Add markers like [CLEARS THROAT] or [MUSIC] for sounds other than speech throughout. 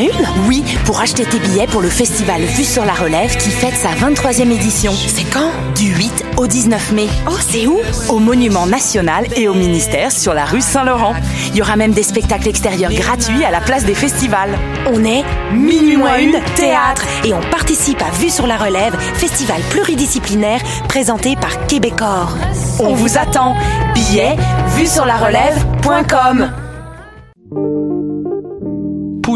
une Oui, pour acheter tes billets pour le festival Vue sur la Relève qui fête sa 23e édition. C'est quand Du 8 au 19 mai. Oh, c'est où Au Monument National et au ministère sur la rue Saint-Laurent. Il y aura même des spectacles extérieurs gratuits à la place des festivals. On est Minuit moins une, théâtre. Et on participe à Vue sur la Relève, festival pluridisciplinaire présenté par Québecor. On vous attend. Billets, vue sur la relève.com.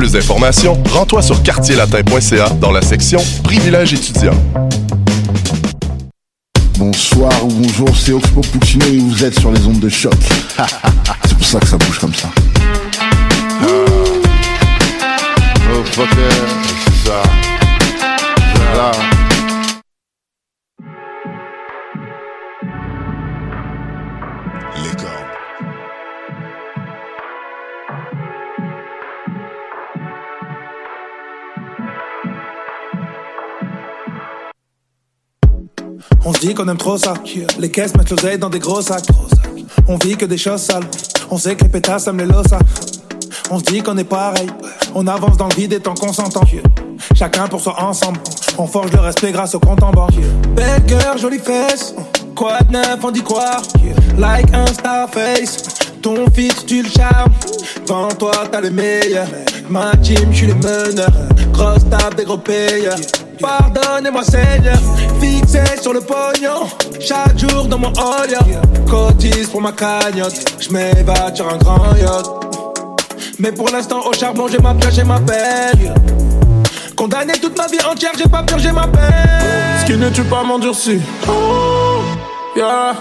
Pour plus d'informations, rends-toi sur quartierlatin.ca dans la section Privilèges étudiants. Bonsoir ou bonjour, c'est Oxpo Puccino et vous êtes sur les ondes de choc. [LAUGHS] c'est pour ça que ça bouge comme ça. Oh fucker, c'est On se dit qu'on aime trop ça. Les caisses mettent l'oseille dans des gros sacs. On vit que des choses sales. On sait que les pétasses aiment les losa. On se dit qu'on est pareil. On avance dans le vide et tant qu'on s'entend. Chacun pour soi ensemble. On forge le respect grâce au compte en banque. Belle jolie fesse. Quoi de neuf, on dit quoi? Like un Starface. Ton fils, tu le charmes. Devant toi, t'as le meilleur. Ma team, je suis le meneur. Grosse table des gros payeurs. Pardonnez-moi, Seigneur. Fixé sur le pognon. Chaque jour dans mon yeah. Cotise pour ma cagnotte. Je m'évade sur un grand yacht. Mais pour l'instant, au charbon, j'ai ma pioche et ma pelle. Condamné toute ma vie entière, j'ai pas purgé ma peine. Ce qui ne tue pas m'endurcit. Oh, yeah.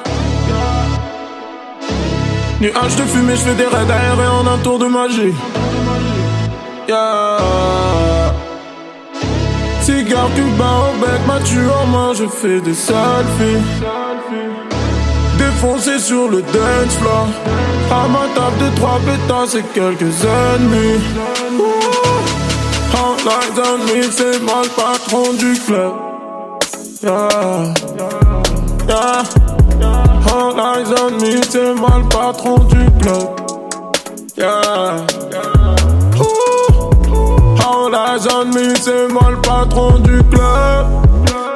Nuage de fumée, je fais des raids aériens en un tour de magie. Yeah. Cigare cubain au bec, ma tue en main, je fais des selfies. Défoncé sur le dance floor. À ma table de trois pétasses et quelques ennemis. On me, c'est moi le patron du club. Yeah. Yeah. All on c'est moi le patron du club. Yeah. All eyes on me, c'est moi le patron du club.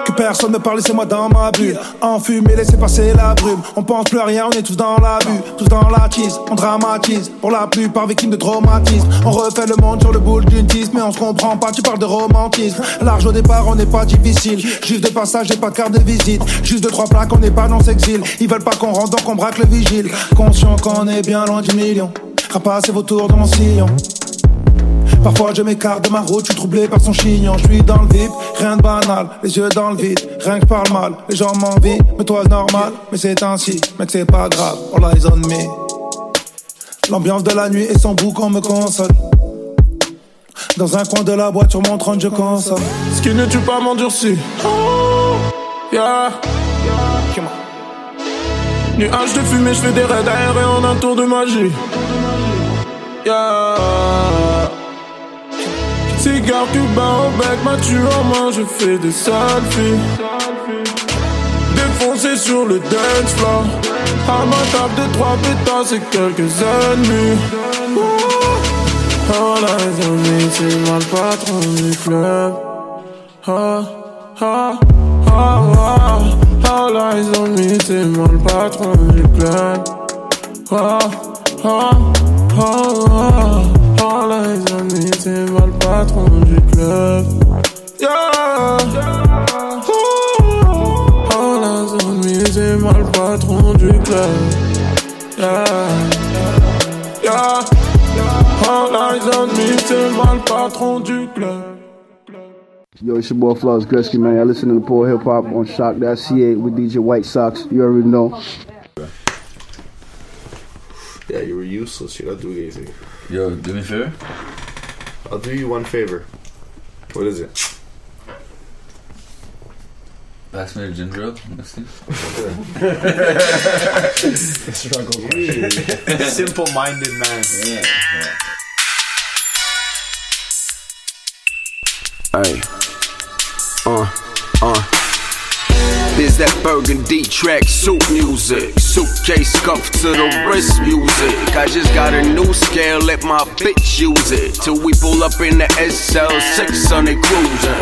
Que personne ne parle, laissez-moi dans ma bulle. Enfumé, laissez passer la brume. On pense plus à rien, on est tous dans la bulle. Tous dans la tease, on dramatise. Pour la plupart victimes de traumatisme. On refait le monde sur le boule d'une tisse, mais on se comprend pas, tu parles de romantisme. Large au départ, on n'est pas difficile. Juste de passage, j'ai pas de carte de visite. Juste de trois plaques, on n'est pas dans s'exil. Ils veulent pas qu'on rentre, donc on braque le vigile. Conscient qu'on est bien loin du million. Rapassez vos tours dans mon sillon. Parfois je m'écarte de ma route, je suis troublé par son chignon, je suis dans le vide, rien de banal, les yeux dans le vide, rien que par le mal, les gens m'envient, mais toi normal, mais c'est ainsi, mec c'est pas grave, all eyes on me. L'ambiance de la nuit et son bouc on me console. Dans un coin de la boîte sur mon trône je consomme. Ce qui ne tue pas m'endurcit. Oh, yeah. Nuage de fumée, je fais des raids aériens en un tour de magie. Yeah. Cigare cubain au bec, ma tue en main, je fais des selfies. Défoncé sur le dance floor. À ma table de trois pétasses et quelques ennemis. Eyes on me, c'est moi le patron du club. Ah, ah, ah, ah. All eyes on me, c'est moi le patron du club. Ah, ah, ah, ah. prends les amis, c'est moi le patron du club. Yeah! Oh, oh les amis, c'est moi le patron du club. Yeah! Yeah! Oh les amis, c'est moi le patron du club. Yo, it's your boy Flaws Gretzky, man. I listen to the Poor Hip Hop on Shock.ca with DJ White Sox. You already know. Yeah, you were useless. You're not doing anything. Yo, do me a favor. I'll do you one favor. What is it? Pass me the ginger ale. Merci. [LAUGHS] Struggle. Simple-minded man. Yeah. Hey. There's that burgundy track suit music. Suitcase scuff to the wrist music. I just got a new scale, let my bitch use it. Till we pull up in the SL6 on the cruiser.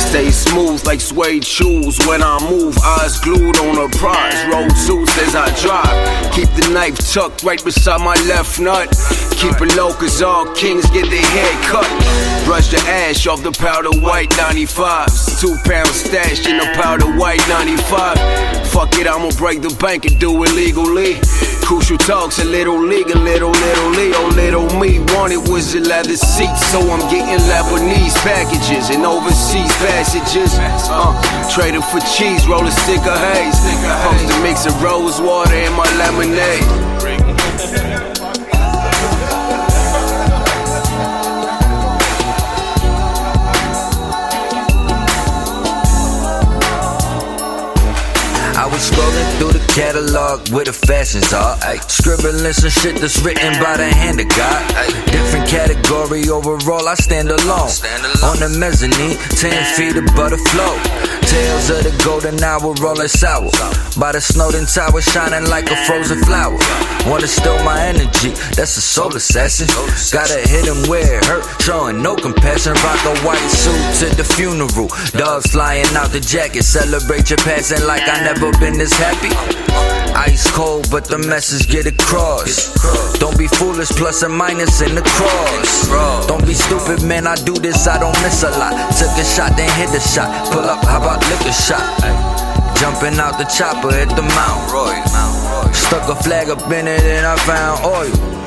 Stay smooth like suede shoes when I move. Eyes glued on a prize. Roll suits as I drive. Keep the knife tucked right beside my left nut. Keep it low cause all kings get their hair cut. Brush the ash off the powder white 95s. Two pounds stashed in the powder white 95. Fuck it, I'ma break the bank and do it legally. Crucial talks, a little league, a little, little Leo, little me. Wanted was a leather seat, so I'm getting Lebanese packages and overseas passages. Uh, traded for cheese, roll a stick of haze. Supposed to mix of rose water in my lemonade. Scrolling through the catalog with the fashions are. Scribbling some shit that's written by the hand of God. Different category overall, I stand alone. On the mezzanine, 10 feet above the floor. Tales of the golden hour rolling sour. By the Snowden Tower, shining like a frozen flower. Wanna steal my energy, that's a soul assassin. Gotta hit him where it hurt, showing no compassion. Rock a white suit to the funeral. Dogs flying out the jacket, celebrate your passing like I never been this happy. Ice cold, but the message get across. Don't be foolish, plus and minus in the cross. Don't be stupid, man. I do this, I don't miss a lot. Took a shot, then hit the shot. Pull up, how about liquor shot? Jumping out the chopper at the Mount Roy. Stuck a flag up in it, and I found oil.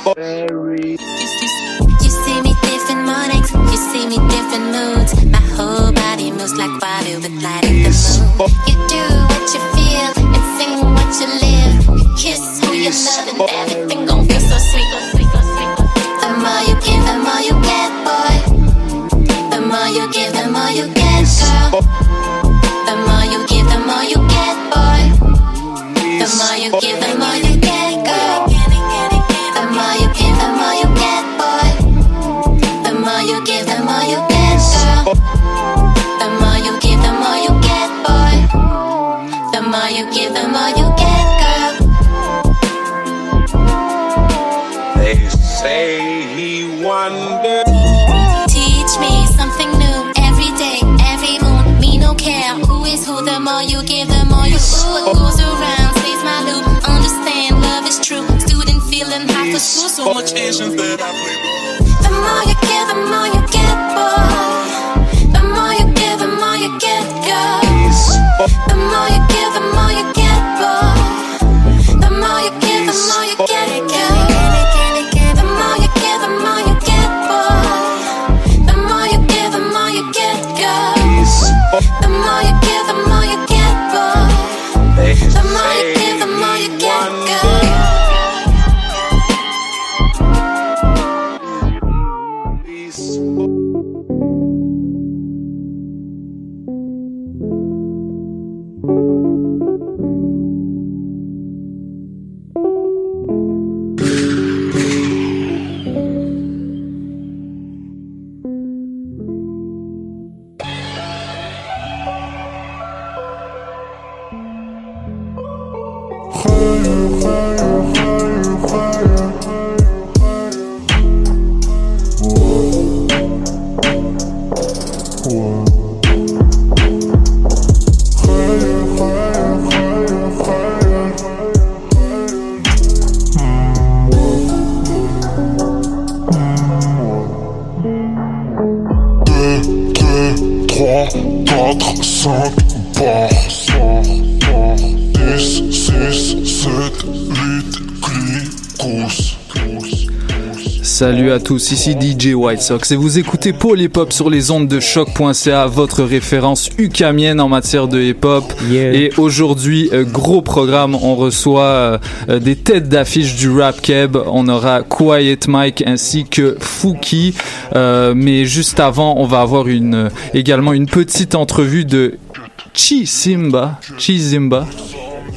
Please. You see me different mornings, you see me different moods. My whole body moves like water with light in the moon. You do what you feel and sing what you live. You kiss who you love and everything gon' feel so sweet. The more you give, the more you get, boy. The more you give, the more you get, girl. School. So much Asians that I play. The à tous, ici DJ White Sox et vous écoutez Paul Hip Hop sur les ondes de choc.ca, votre référence ukamienne en matière de hip hop. Et aujourd'hui, euh, gros programme, on reçoit euh, des têtes d'affiche du rap keb. On aura Quiet Mike ainsi que Fouki. Euh, mais juste avant, on va avoir une également une petite entrevue de Chi Simba. Chi Simba.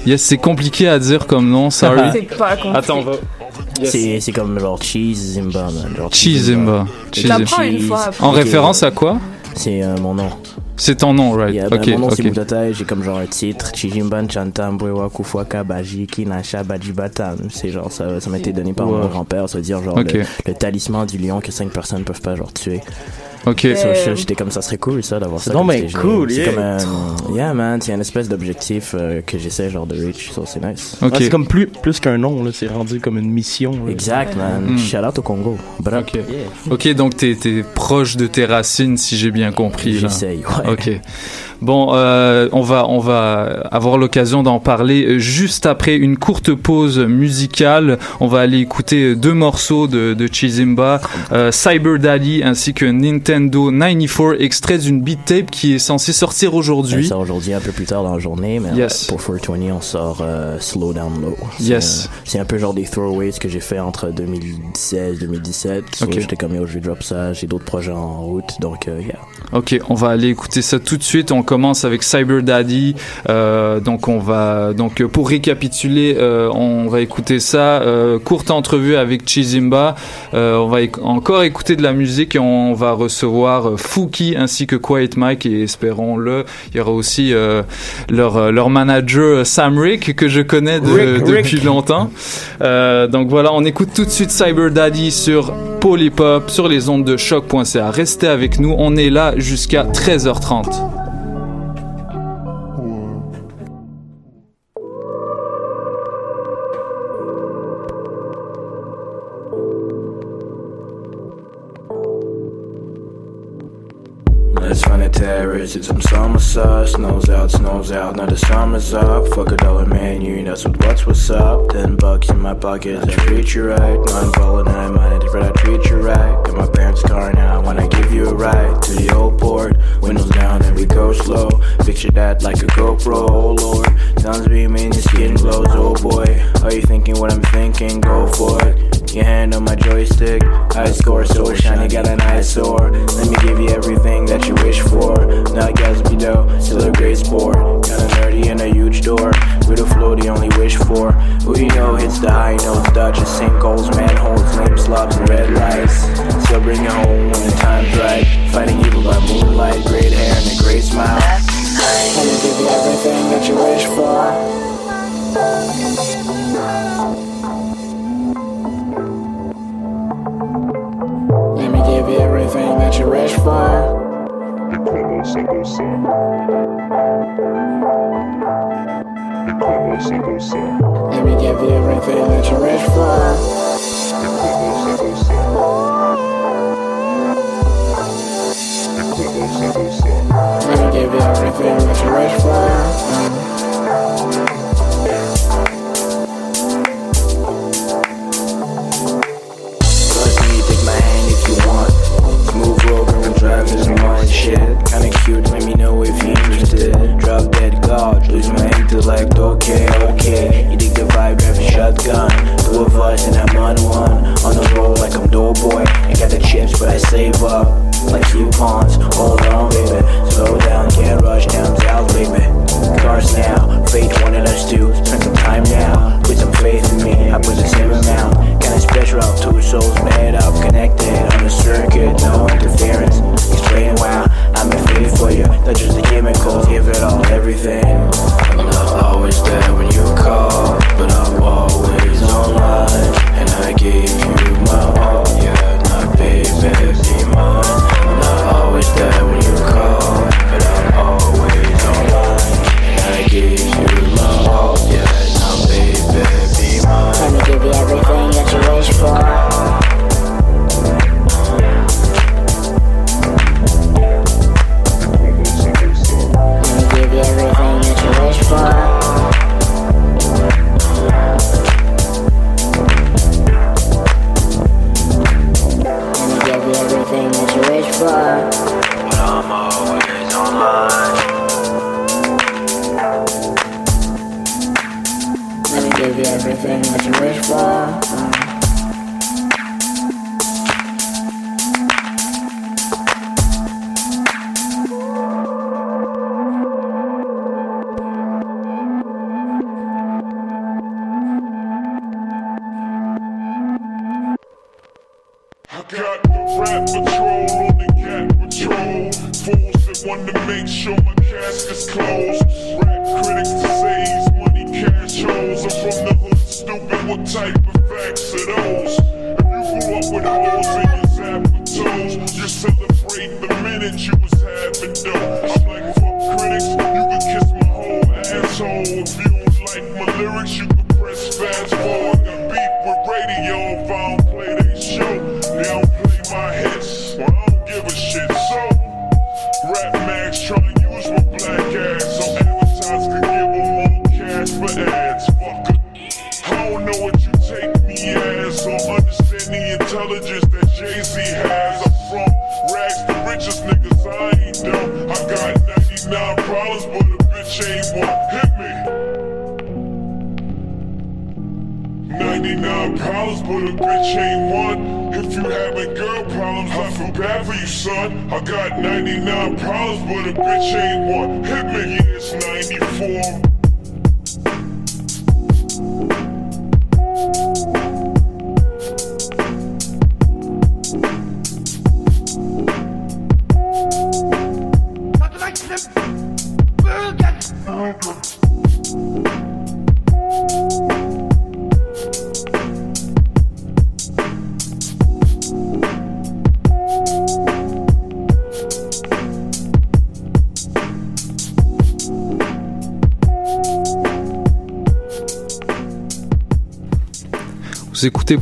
Yes, c'est compliqué à dire comme nom, sorry. C'est pas compliqué. Attends, on va. Yes. C'est, c'est comme genre Cheese Zimba, man. Genre Cheese Zimba. Cheese une fois après. En référence à quoi? C'est euh, mon nom. C'est ton nom, right? Yeah, ben, ok, mon nom c'est ok. Mutata et j'ai comme genre un titre Chijimban Chantam Bwewa Kufuaka Baji Kinasha Bajibatam. C'est genre ça, ça m'a été donné par Wow. mon grand-père. Ça veut dire genre le, le talisman du lion que cinq personnes peuvent pas genre tuer. Ok. So, je- J'étais comme ça serait cool ça d'avoir ça. comme donc ben stage cool, name. C'est yeah. comme un, yeah man, c'est une espèce d'objectif euh, que j'essaie genre de reach. So c'est nice. Ouais, c'est comme plus, plus qu'un nom, là, c'est rendu comme une mission. là. Exact man. Mm. Shout out au Congo. Bra. Ok. Ok, donc t'es es proche de tes racines, si j'ai bien compris. là. J'essaye, ouais. Ok. Bon, euh, on va on va avoir l'occasion d'en parler juste après une courte pause musicale. On va aller écouter deux morceaux de, de Chizimba, euh, Cyber Daddy ainsi que Nintendo 94, extrait d'une beat tape qui est censée sortir aujourd'hui. sort aujourd'hui un peu plus tard dans la journée, mais Yes. euh, pour 420, on sort euh, Slow Down Low. C'est, Yes. C'est un peu genre des throwaways que j'ai fait entre 2016 2017. So, Ok. J'étais comme, yo, je vais drop ça, j'ai d'autres projets en route, donc euh, yeah. Ok, on va aller écouter ça tout de suite. On commence avec Cyber Daddy. Euh, donc on va donc euh, pour récapituler, euh, on va écouter ça. Euh, courte entrevue avec Chizimba. Euh, on va encore écouter de la musique et on va recevoir euh, Fouki ainsi que Quiet Mike et espérons-le, il y aura aussi euh, leur leur manager Sam Rick que je connais de- Rick, Rick. depuis longtemps. Euh, donc voilà, on écoute tout de suite Cyber Daddy sur Polypop sur les ondes de choc.ca. Restez avec nous, on est là jusqu'à 13h30. It's some summer sauce. Snows out, snows out, now the summer's up. Fuck a dollar menu, that's what what's what's up. Ten bucks in my pocket, I treat you right. Nine ballin' and I mind it, but I treat you right. Got my parents' car now, when I give you a ride to the old port. Windows down and we go slow. Picture that like a GoPro, oh lord. Sun's beaming, your skin glows, oh boy. Are you thinking what I'm thinking? Go for it. Your hand on my joystick, I score so shiny, got an eyesore. Let me give you everything that you wish for. Not Gatsby though, still a great sport. Kinda nerdy and a huge door. With a flow, the only wish for. Who you know hits the high notes, dodges sinkholes, manholes, lame slobs, and red lights. Still bring it home when the time's right.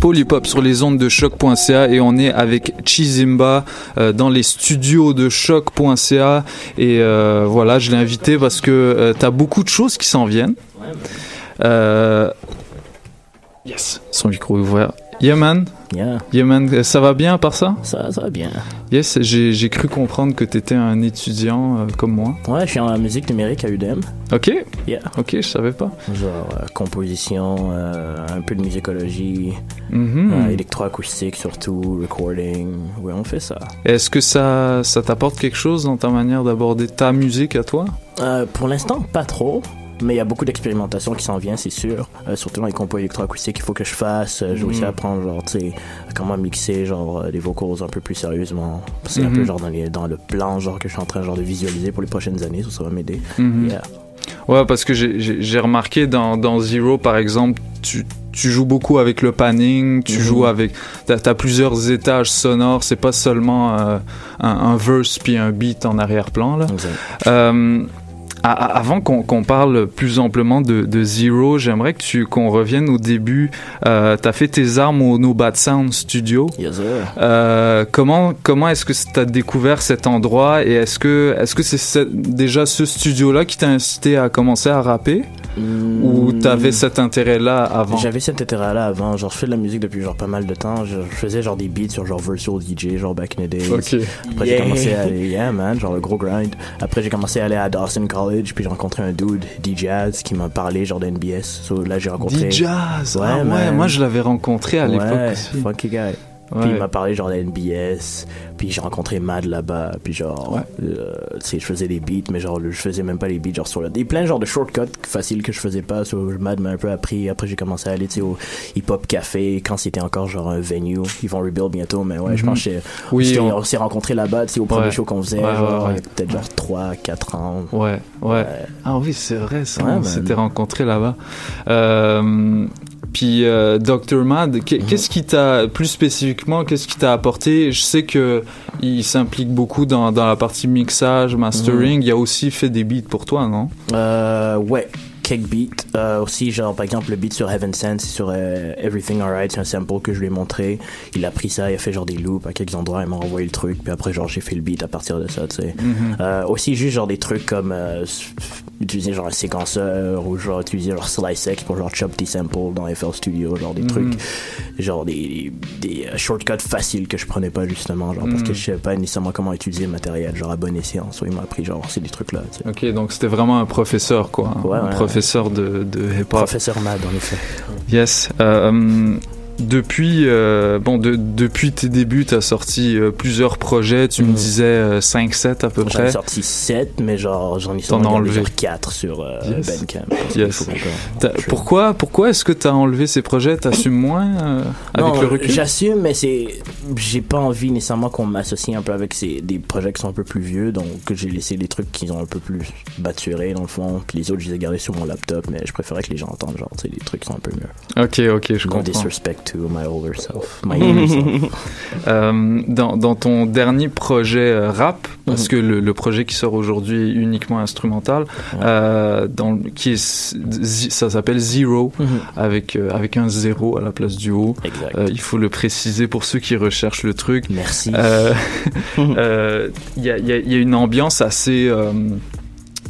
Polypop sur les ondes de choc.ca et on est avec Chizimba euh, dans les studios de choc.ca et euh, voilà, je l'ai invité parce que euh, t'as beaucoup de choses qui s'en viennent. Yes, son micro est ouvert. Yeah man. Yeah. Yeah man, ça va bien par ça? Ça, ça va bien. Yes, j'ai j'ai cru comprendre que t'étais un étudiant euh, comme moi. Ouais, je suis en musique numérique à UDM. Ok. Yeah. Ok, je savais pas. Genre euh, composition, euh, un peu de musicologie, Mhm. euh, électroacoustique surtout, recording. Ouais, on fait ça. Est-ce que ça, ça t'apporte quelque chose dans ta manière d'aborder ta musique à toi? Euh, pour l'instant, pas trop. Mais il y a beaucoup d'expérimentation qui s'en vient, c'est sûr. Euh, surtout dans les compos électroacoustiques, il faut que je fasse. Euh, J'ai aussi Mhm. à apprendre, genre, tu sais, comment mixer, genre, euh, les vocals un peu plus sérieusement. C'est un Mhm. peu, genre, dans, les, dans le plan, genre, que je suis en train, genre, de visualiser pour les prochaines années. Ça, ça va m'aider. Yeah. Ouais, parce que j'ai- remarqué dans, dans Zero, par exemple, tu, tu joues beaucoup avec le panning, tu Mhm. joues avec... T'as as plusieurs étages sonores, c'est pas seulement euh, un, un verse puis un beat en arrière-plan, là. Euh, avant qu'on parle plus amplement de, de Zero, j'aimerais que tu qu'on revienne au début. Euh, T'as fait tes armes au No Bad Sound Studio. Yes, sir. Euh, comment comment est-ce que tu as découvert cet endroit et est-ce que est-ce que c'est ce- déjà ce studio-là qui t'a incité à commencer à rapper? Ou t'avais cet intérêt-là avant J'avais cet intérêt-là avant. Genre, je fais de la musique depuis genre pas mal de temps. Je, je faisais genre des beats sur genre Virtual DJ, genre back in the days. Ok. Après, Yeah. j'ai commencé à aller, yeah man, genre le gros grind. Après, j'ai commencé à aller à Dawson College, puis j'ai rencontré un dude, D-Jazz, qui m'a parlé genre d'NBS. So, là, j'ai rencontré. D-Jazz, Ouais, ah ouais, moi je l'avais rencontré à l'époque Ouais, funky guy. Ouais. Puis il m'a parlé genre d'NBS, puis j'ai rencontré Mad là-bas, puis genre, euh, je faisais des beats, mais genre, je faisais même pas les beats, genre sur le. Des plein genre de shortcuts faciles que je faisais pas, so, Mad m'a un peu appris, après j'ai commencé à aller, au hip-hop café, quand c'était encore genre un venue, ils vont rebuild bientôt, mais ouais, je Mhm. pense que Oui, on- on, s'est rencontrés là-bas, au premier Ouais. show qu'on faisait, Ouais, ouais, genre, ouais. il y a peut-être genre 3, 4 ans. Ouais, ouais. Ah oui, c'est vrai, ça. Ouais, on s'était rencontrés là-bas. Euh, puis euh, Dr Mad, qu'est- qu'est-ce qui t'a plus spécifiquement, qu'est-ce qui t'a apporté? Je sais que il s'implique beaucoup dans, dans la partie mixage, mastering. Il a aussi fait des beats pour toi, non? Euh, ouais. Cake Beat. Euh, aussi, genre, par exemple, le beat sur Heaven Sent, sur euh, Everything Alright, c'est un sample que je lui ai montré. Il a pris ça, il a fait genre des loops à quelques endroits, il m'a envoyé le truc, puis après, genre, j'ai fait le beat à partir de ça, tu sais. Mhm. Euh, aussi, juste genre des trucs comme, utiliser genre un séquenceur ou genre utiliser genre Slice X pour genre chop tes samples dans FL Studio, genre des Mhm. trucs, genre des, des, des, shortcuts faciles que je prenais pas justement, genre parce que Mhm. je savais pas nécessairement comment utiliser le matériel, genre à bon escient. So, il m'a appris genre ces des trucs là. tu sais. Ok, donc c'était vraiment un professeur, quoi. Ouais, un ouais. professeur de, de hip-hop. Professeur Mad en effet. Yes. Euh, depuis, euh, bon, de- depuis tes débuts, tu as sorti euh, plusieurs projets. Tu me disais 5-7 à peu J'en ai près. sorti 7, mais genre j'en ai seulement enlevé. genre 4 sur euh, Yes. Bandcamp. Pourquoi, pourquoi est-ce que tu as enlevé ces projets? T'assumes moins euh, avec Non, le recul? J'assume, mais c'est, j'ai pas envie nécessairement qu'on m'associe un peu avec ces, des projets qui sont un peu plus vieux, donc j'ai laissé les trucs qui ont un peu plus baturés dans le fond, puis les autres je les ai gardés sur mon laptop, mais je préférais que les gens entendent genre, des trucs qui sont un peu mieux. Ok, ok, je comprends. disrespect to my older self, my [LAUGHS] younger self. Euh, dans, dans ton dernier projet euh, rap, parce que le, le projet qui sort aujourd'hui est uniquement instrumental, euh, dans, qui est, ça s'appelle Zero, Mhm. avec, euh, avec un zéro à la place du haut. Euh, il faut le préciser pour ceux qui recherchent le truc. Merci. [LAUGHS] [LAUGHS] Y, y il y a une ambiance assez...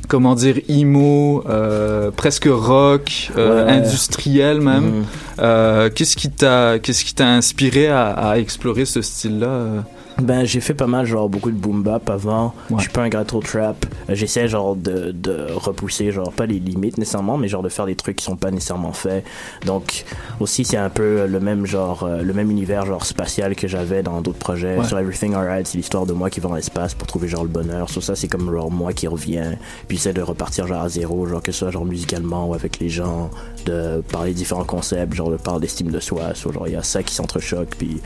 comment dire, emo, euh, presque rock, euh, Ouais. industriel même. Mhm. Euh, qu'est-ce qui t'a, qu'est-ce qui t'a inspiré à, à explorer ce style-là? Ben, j'ai fait pas mal, genre, beaucoup de boom bap avant. Ouais. Je suis pas un gâteau trap. Euh, J'essaie, genre, de, de repousser, genre, pas les limites nécessairement, mais genre de faire des trucs qui sont pas nécessairement faits. Donc, aussi, c'est un peu le même genre, euh, le même univers, genre, spatial que j'avais dans d'autres projets. Ouais. Sur Everything Alright, c'est l'histoire de moi qui va dans l'espace pour trouver, genre, le bonheur. Sur ça, c'est comme, genre, moi qui reviens, puis j'essaie de repartir, genre, à zéro, genre, que ce soit, genre, musicalement ou avec les gens, de parler de différents concepts, genre, de parler d'estime de soi. So, genre, il y a ça qui s'entrechoque, puis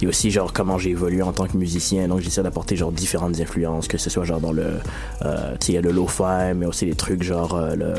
il y a aussi genre comment j'ai évolué en tant que musicien donc j'essaie d'apporter genre différentes influences que ce soit genre dans le euh, tu sais il y a le lo-fi mais aussi des trucs genre euh, le euh,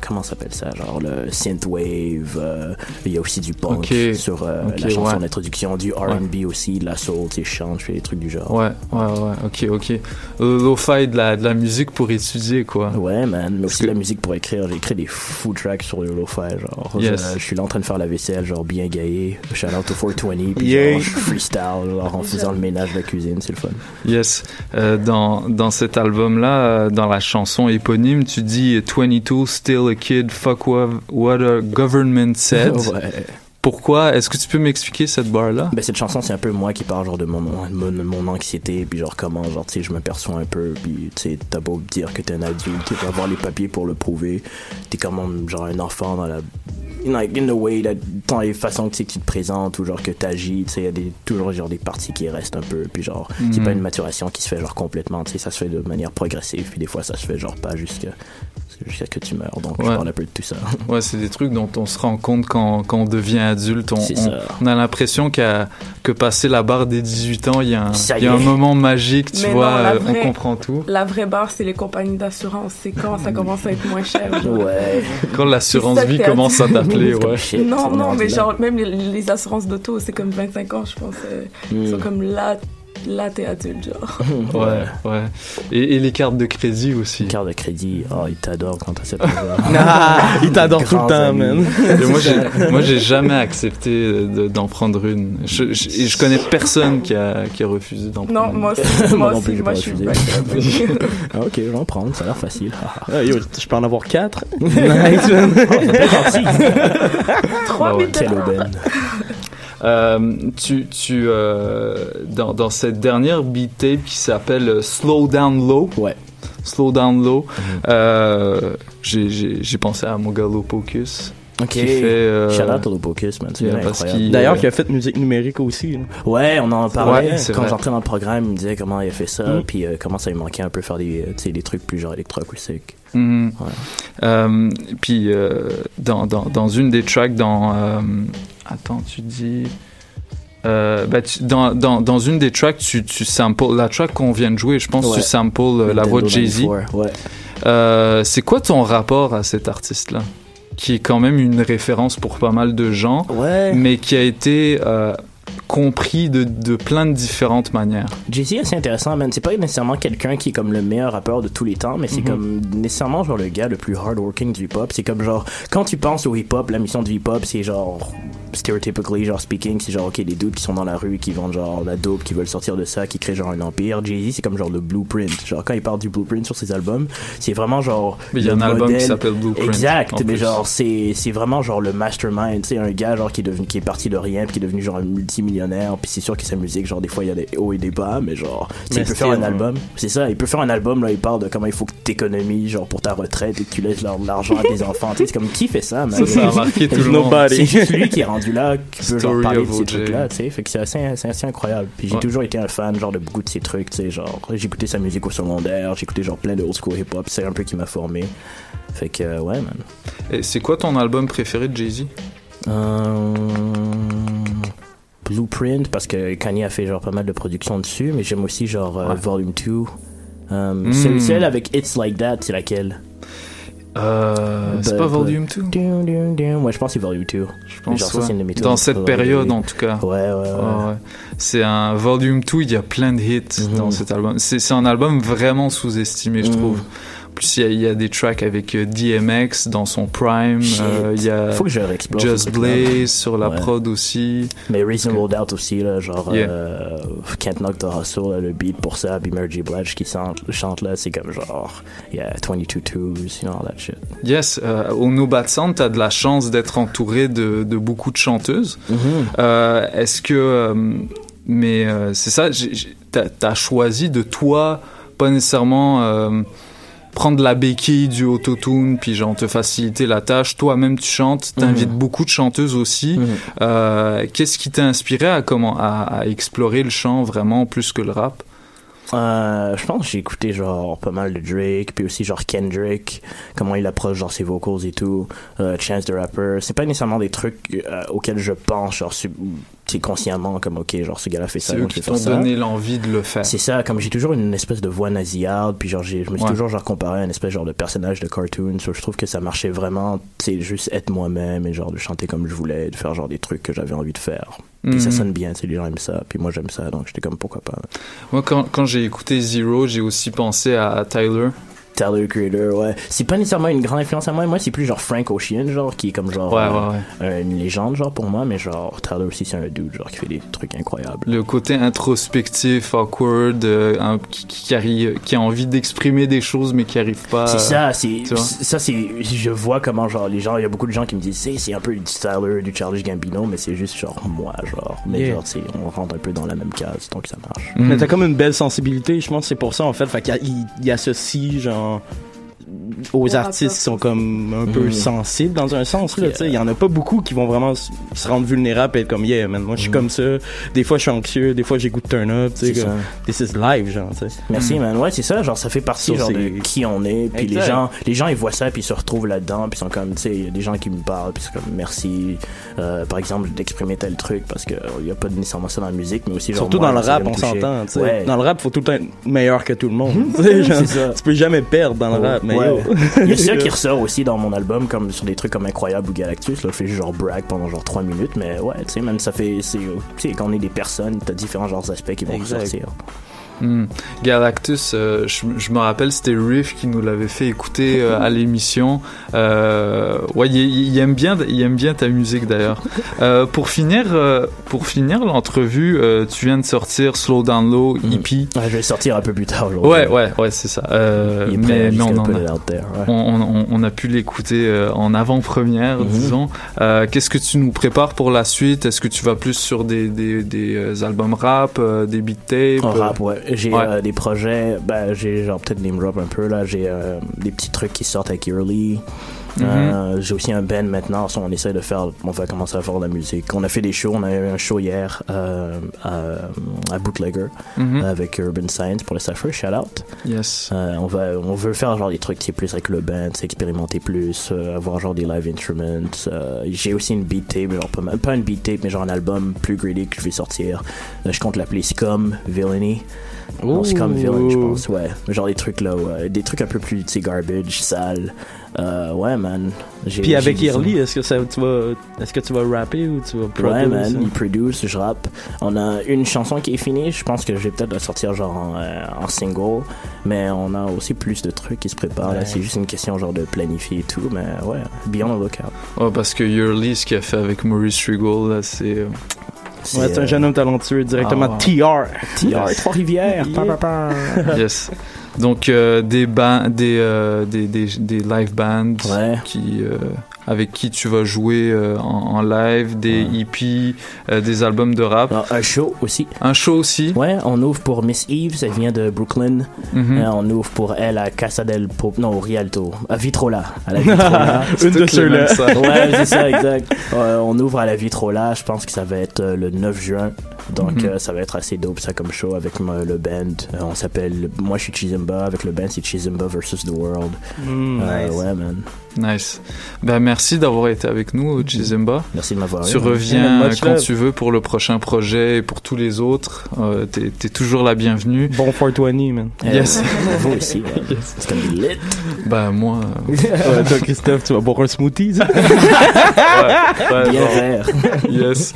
comment ça s'appelle ça genre le synthwave euh, il y a aussi du punk sur la chanson ouais. d'introduction du R&B aussi de la soul tu sais chante je fais des trucs du genre Ouais, ouais, ouais, ok, ok. Lo-fi, de la, de la musique pour étudier, quoi. Ouais, man, mais aussi de la musique pour écrire. J'ai écrit des fou tracks sur le lo-fi, genre. Yes. Je, je suis là en train de faire la vaisselle, genre bien gaillé. Shout out to 420, puis Yeah. genre, je freestyle, genre en faisant le ménage de la cuisine, c'est le fun. Yes. Euh, dans, dans cet album-là, euh, dans la chanson éponyme, tu dis 22, still a kid, fuck what, what a government said. [LAUGHS] Ouais. Pourquoi? Est-ce que tu peux m'expliquer cette barre-là? Ben, cette chanson, c'est un peu moi qui parle genre de mon, mon, mon anxiété, puis genre comment, genre, tu sais, je me perçois un peu, puis tu sais, t'as beau dire que t'es un adulte, tu vas avoir les papiers pour le prouver, t'es quand même genre un enfant dans la. In, Like, in the way, that, dans les façons que tu sais, que tu te présentes, ou genre que t'agis, tu sais, il y a des, toujours genre des parties qui restent un peu, puis genre, c'est Mhm. pas une maturation qui se fait genre complètement, tu sais, ça se fait de manière progressive, puis des fois ça se fait genre pas jusqu'à jusqu'à ce que tu meurs, donc je Ouais. parle un peu de tout ça. [LAUGHS] Ouais, c'est des trucs dont on se rend compte quand, quand on devient adulte. On, a l'impression qu'à que passer la barre des 18 ans, il y a un, y a un moment magique, tu Mais vois, non, euh, vraie- on comprend tout. La vraie barre, c'est les compagnies d'assurance. C'est quand ça commence à être moins cher. Ouais. Quand l'assurance vie commence à [LAUGHS] t'appeler, ouais. Non, non, mais genre, même les, les assurances d'auto, c'est comme 25 ans, je pense. euh, Hmm. Ils sont comme là, là, t'es adulte, genre. [LAUGHS] Ouais, ouais. Et, et les cartes de crédit aussi. Les cartes de crédit, oh, ils t'adorent quand t'as cette [LAUGHS] Ah, [LAUGHS] ils t'adorent tout le temps, man. Et moi, j'ai, moi, j'ai jamais accepté de- d'en prendre une. Je, je, et je connais personne qui a, qui a refusé d'en prendre Non, une. moi aussi, moi non aussi, plus, moi pas je suis back ah, ok, je vais en prendre, ça a l'air facile. Ah, yo, je peux en avoir quatre? nice, man. Trois Euh, tu, tu euh, dans, dans cette dernière beat tape qui s'appelle euh, Slow Down Low. Ouais. Slow Down Low. J'ai, j'ai, j'ai pensé à Mogalo Pocus. Ok. Qui fait, euh, Shout out to the Pocus, man. C'est yeah, bien parce incroyable. qu'il- D'ailleurs, euh, qui a fait musique numérique aussi. là. Ouais, on en parlait. Ouais, quand j'entrais dans le programme, il me disait comment il a fait ça, Mm. puis euh, comment ça lui manquait un peu faire des, trucs plus genre électroacoustiques. Mhm. Ouais. Euh, puis euh, dans, dans, dans une des tracks, dans euh, attends, tu dis euh, bah, tu- dans, dans, dans une des tracks, tu, tu samples la track qu'on vient de jouer. Je pense que Ouais. tu samples euh, la voix de Jay Z. 94, Ouais. Euh, c'est quoi ton rapport à cet artiste-là, qui est quand même une référence pour pas mal de gens, Ouais. mais qui a été euh, compris de, de plein de différentes manières. Jay-Z est assez intéressant, man. C'est pas nécessairement quelqu'un qui est comme le meilleur rappeur de tous les temps, mais c'est Mhm. comme nécessairement genre le gars le plus hardworking du hip-hop. C'est comme genre, quand tu penses au hip-hop, la mission du hip-hop, c'est genre stereotypically, genre speaking, c'est genre, ok, des dudes qui sont dans la rue, qui vendent genre la dope, qui veulent sortir de ça, qui créent genre un empire. Jay-Z, c'est comme genre le blueprint. Genre, quand il parle du blueprint sur ses albums, c'est vraiment genre. Mais il y a un album qui s'appelle Blueprint, Exact, mais plus. genre, c'est, c'est vraiment genre le mastermind, sais, un gars genre qui est devenu, qui est parti de rien, puis qui est devenu genre un multimillionnaire, puis c'est sûr que sa musique, genre, des fois, il y a des hauts et des bas, mais genre, Mais il peut faire un album. C'est ça, il peut faire un album, là, il parle de comment il faut que t'économises, genre, pour ta retraite et que tu laisses l'argent à tes [LAUGHS] enfants. C'est comme, qui fait ça, man? Ça, ça a marqué tout le monde. C'est lui qui est rendu là, qui peut genre Story parler of de ces trucs-là, tu sais. Fait que c'est assez, incroyable. Puis j'ai Ouais. toujours été un fan, genre, de beaucoup de ces trucs, tu sais, genre, j'écoutais sa musique au secondaire, j'écoutais genre plein de old school hip-hop, c'est un peu qui m'a formé. Fait que, euh, ouais, man. Et c'est quoi ton album préféré de Jay-Z? Euh, Blueprint, parce que Kanye a fait genre pas mal de productions dessus, mais j'aime aussi genre euh, Volume 2. Euh, Mm. celle, celle avec It's Like That, c'est laquelle? Euh, c'est pas but- Volume 2 Dun, dun, dun. Ouais, je pense que c'est Volume 2. Je pense, Genre, ça, ouais. c'est une Dans cette période, en tout cas. Ouais, ouais, ouais. C'est un Volume 2, il y a plein de hits Mhm. dans cet album. C'est un album vraiment sous-estimé, je trouve. En plus, il y, a, il y a des tracks avec euh, DMX dans son prime. Euh, il y a Faut que je Just. Blaze sur la Ouais. prod aussi. Mais Reasonable Doubt aussi, là, genre Yeah. euh, Can't Knock the Hustle, là, le beat pour ça, puis Mary J. Blige qui chante, chante là, c'est comme genre, yeah, 22 twos, you know, all that shit. Yes, euh, au No Bad Sound, t'as de la chance d'être entouré de, de beaucoup de chanteuses. Mhm. Euh, Est-ce que... mais c'est ça, t'as as choisi de toi, pas nécessairement... prendre la béquille du autotune puis genre te faciliter la tâche. Toi-même tu chantes t'invites Mhm. beaucoup de chanteuses aussi. Euh, qu'est-ce qui t'a inspiré à comment à, à explorer le chant vraiment plus que le rap? Euh, je pense que j'ai écouté genre pas mal de Drake, puis aussi genre Kendrick, comment il approche genre ses vocals et tout, euh, Chance the Rapper. C'est pas nécessairement des trucs euh, auxquels je pense genre sais, consciemment comme ok genre ce gars-là fait ça. c'est eux qui t'ont donné l'envie de le faire C'est ça, comme j'ai toujours une espèce de voix nasillarde, puis genre j'ai, je me suis Ouais. toujours genre comparé à une espèce genre de personnage de cartoon, so, je trouve que ça marchait vraiment, c'est juste être moi-même et genre de chanter comme je voulais, de faire genre des trucs que j'avais envie de faire. Puis ça Mhm. sonne bien, sais, les gens aiment ça, puis moi j'aime ça, donc j'étais comme pourquoi pas. moi quand, quand j'ai écouté Zero j'ai aussi pensé à Tyler Tyler Creator, ouais. C'est pas nécessairement une grande influence à moi. Moi, c'est plus genre Frank Ocean, genre, qui est comme genre Ouais, euh, ouais, euh, une légende, genre, pour moi. Mais genre, Tyler aussi, c'est un dude, genre, qui fait des trucs incroyables. le côté introspectif awkward euh, un- qui, qui, arrive, qui a envie d'exprimer des choses mais qui arrive pas C'est ça, c'est ça c'est je vois comment genre les gens il y a beaucoup de gens qui me disent c'est c'est un peu du Tyler du Charles Gambino mais c'est juste genre moi genre mais Yeah. genre c'est on rentre un peu dans la même case donc ça marche. Mhm. Mais t'as comme une belle sensibilité, je pense que c'est pour ça en fait. Fait qu'il y il associe genre aux Aux artistes qui sont comme un peu Mhm. sensibles dans un sens là, tu sais, il y en a pas beaucoup qui vont vraiment se rendre vulnérables et être comme yeah man, moi je suis comme ça. Des fois je suis anxieux, des fois j'écoute turn up, tu sais this is live genre, tu sais. Merci man, ouais c'est ça, genre ça fait partie Ça, genre de qui on est, puis les gens, les gens ils voient ça puis ils se retrouvent là-dedans puis ils sont comme tu sais il y a des gens qui me parlent puis c'est comme merci, euh, par exemple d'exprimer tel truc parce que euh, il y a pas nécessairement ça dans la musique mais aussi genre Surtout moi, dans le rap, on s'entend. tu sais. Ouais. Dans le rap, faut tout le temps être meilleur que tout le monde. [LAUGHS] tu sais, genre, ça. Tu peux jamais perdre dans le rap, mais Ouais. Il y a ça [LAUGHS] qui ressort aussi dans mon album, comme sur des trucs comme Incroyable ou Galactus. Là, je fais genre brag pendant genre 3 minutes, mais ouais, tu sais, même ça fait. c'est- Tu sais, quand on est des personnes, t'as différents genres d'aspects qui vont Exact. ressortir. Hmm. Galactus, euh, je, je me rappelle, c'était Riff qui nous l'avait fait écouter euh, à l'émission. Euh, ouais, il, il aime bien, il aime bien ta musique d'ailleurs. [LAUGHS] Pour finir, pour finir l'entrevue, tu viens de sortir Slow Down Low, EP. Ouais, je vais sortir un peu plus tard aujourd'hui. Ouais, ouais, ouais, c'est ça. Il mais, mais on, en a, it out there, ouais. on, on- on a pu l'écouter en avant-première, Mhm. disons. Qu'est-ce que tu nous prépares pour la suite? Est-ce que tu vas plus sur des, des, des albums rap, des beat tapes En rap, ouais. J'ai Ouais. euh, des projets, ben, j'ai genre peut-être name drop un peu là. J'ai euh, des petits trucs qui sortent avec Early. Euh, j'ai aussi un band maintenant, on essaie de faire, on va commencer à faire de la musique. On a fait des shows, on a eu un show hier euh, à, à Bootlegger Mhm. avec Urban Science pour le Cypher, shout out. Yes. Euh, on va, on veut faire genre des trucs qui est plus avec le band, c'est expérimenter plus, euh, avoir genre des live instruments. Euh, j'ai aussi une beat tape, genre pas, pas une beat tape, mais genre un album plus greedy que je vais sortir. Euh, je compte l'appeler Scum Villainy. Non, Scum Villain, je pense, ouais. Genre des trucs là, ouais. des trucs un peu plus, tu sais, garbage, sale. Euh, ouais, man. J'ai- Puis avec j'ai vu ça. Early, est-ce que ça, tu vas, est-ce que tu vas rapper ou tu vas produire Ouais, man, ça? il produce, je rappe. On a une chanson qui est finie, je pense que je vais peut-être la sortir genre en, euh, en single, mais on a aussi plus de trucs qui se préparent. là. C'est juste une question genre de planifier et tout, mais ouais, be on the lookout. Ouais, parce que Yearly, ce qu'il a fait avec Maurice Regal, là, c'est. Euh, Ouais, c'est un jeune homme talentueux, directement Ah, TR. TR, [LAUGHS] Trois-Rivières. Pa. [LAUGHS] yes. Donc euh, des, euh, des, des, des live bands qui, euh, avec qui tu vas jouer euh, en, en live, des EP, euh, des albums de rap. un show aussi. Un show aussi. Ouais, on ouvre pour Miss Eve, elle vient de Brooklyn. Mhm. Euh, on ouvre pour elle à Casa del Pop, non, au Rialto, à Vitrola. À la Vitrola. [LAUGHS] Une de ceux-là. ouais, c'est ça, exact. Euh, on ouvre à la Vitrola, je pense que ça va être le 9 juin. Donc, Mhm. euh, ça va être assez dope, ça, comme show avec le band. Euh, on s'appelle, moi, je suis Chizimba, avec le band, c'est Chizimba versus the World. Mm, Euh, nice. Ouais, man. Nice. Ben, merci d'avoir été avec nous, Chizemba. Merci de m'avoir Tu reviens quand tu veux pour le prochain projet et pour tous les autres. Euh, T'es es toujours la bienvenue. Bon 420, man. Yes. [LAUGHS] Vous aussi, ouais. C'est comme des lit. Ben, moi. euh, [LAUGHS] Ouais, toi, Christophe, tu vas boire un smoothie, ça? [LAUGHS] Ouais, Bien vert. [LAUGHS] Yes.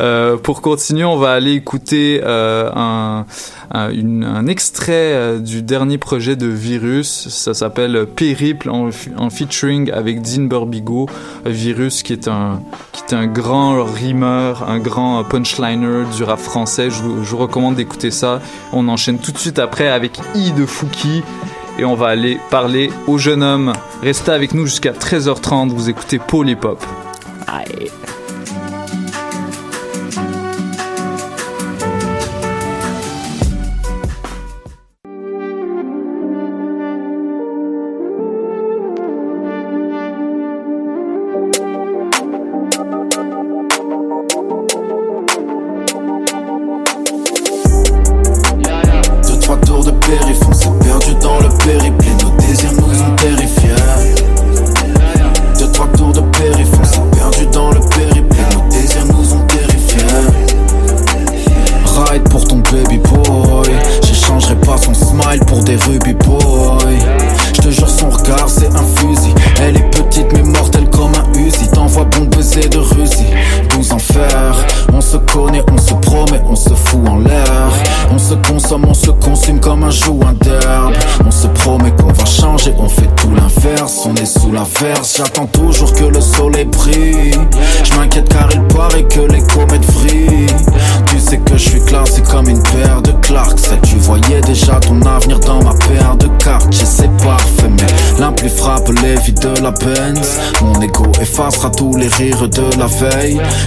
Euh, pour continuer, on va aller écouter euh, un, un, une- un extrait euh, du dernier projet de Virus. Ça s'appelle Périple en, featuring avec Dean Burbigo. Virus qui est un qui est un grand rimeur, un grand euh, punchliner du rap français. Je vous, je vous recommande d'écouter ça. On enchaîne tout de suite après avec I de Fouki. Et on va aller parler au jeune homme. Restez avec nous jusqu'à 13h30. Vous écoutez Paul Hop. Aïe.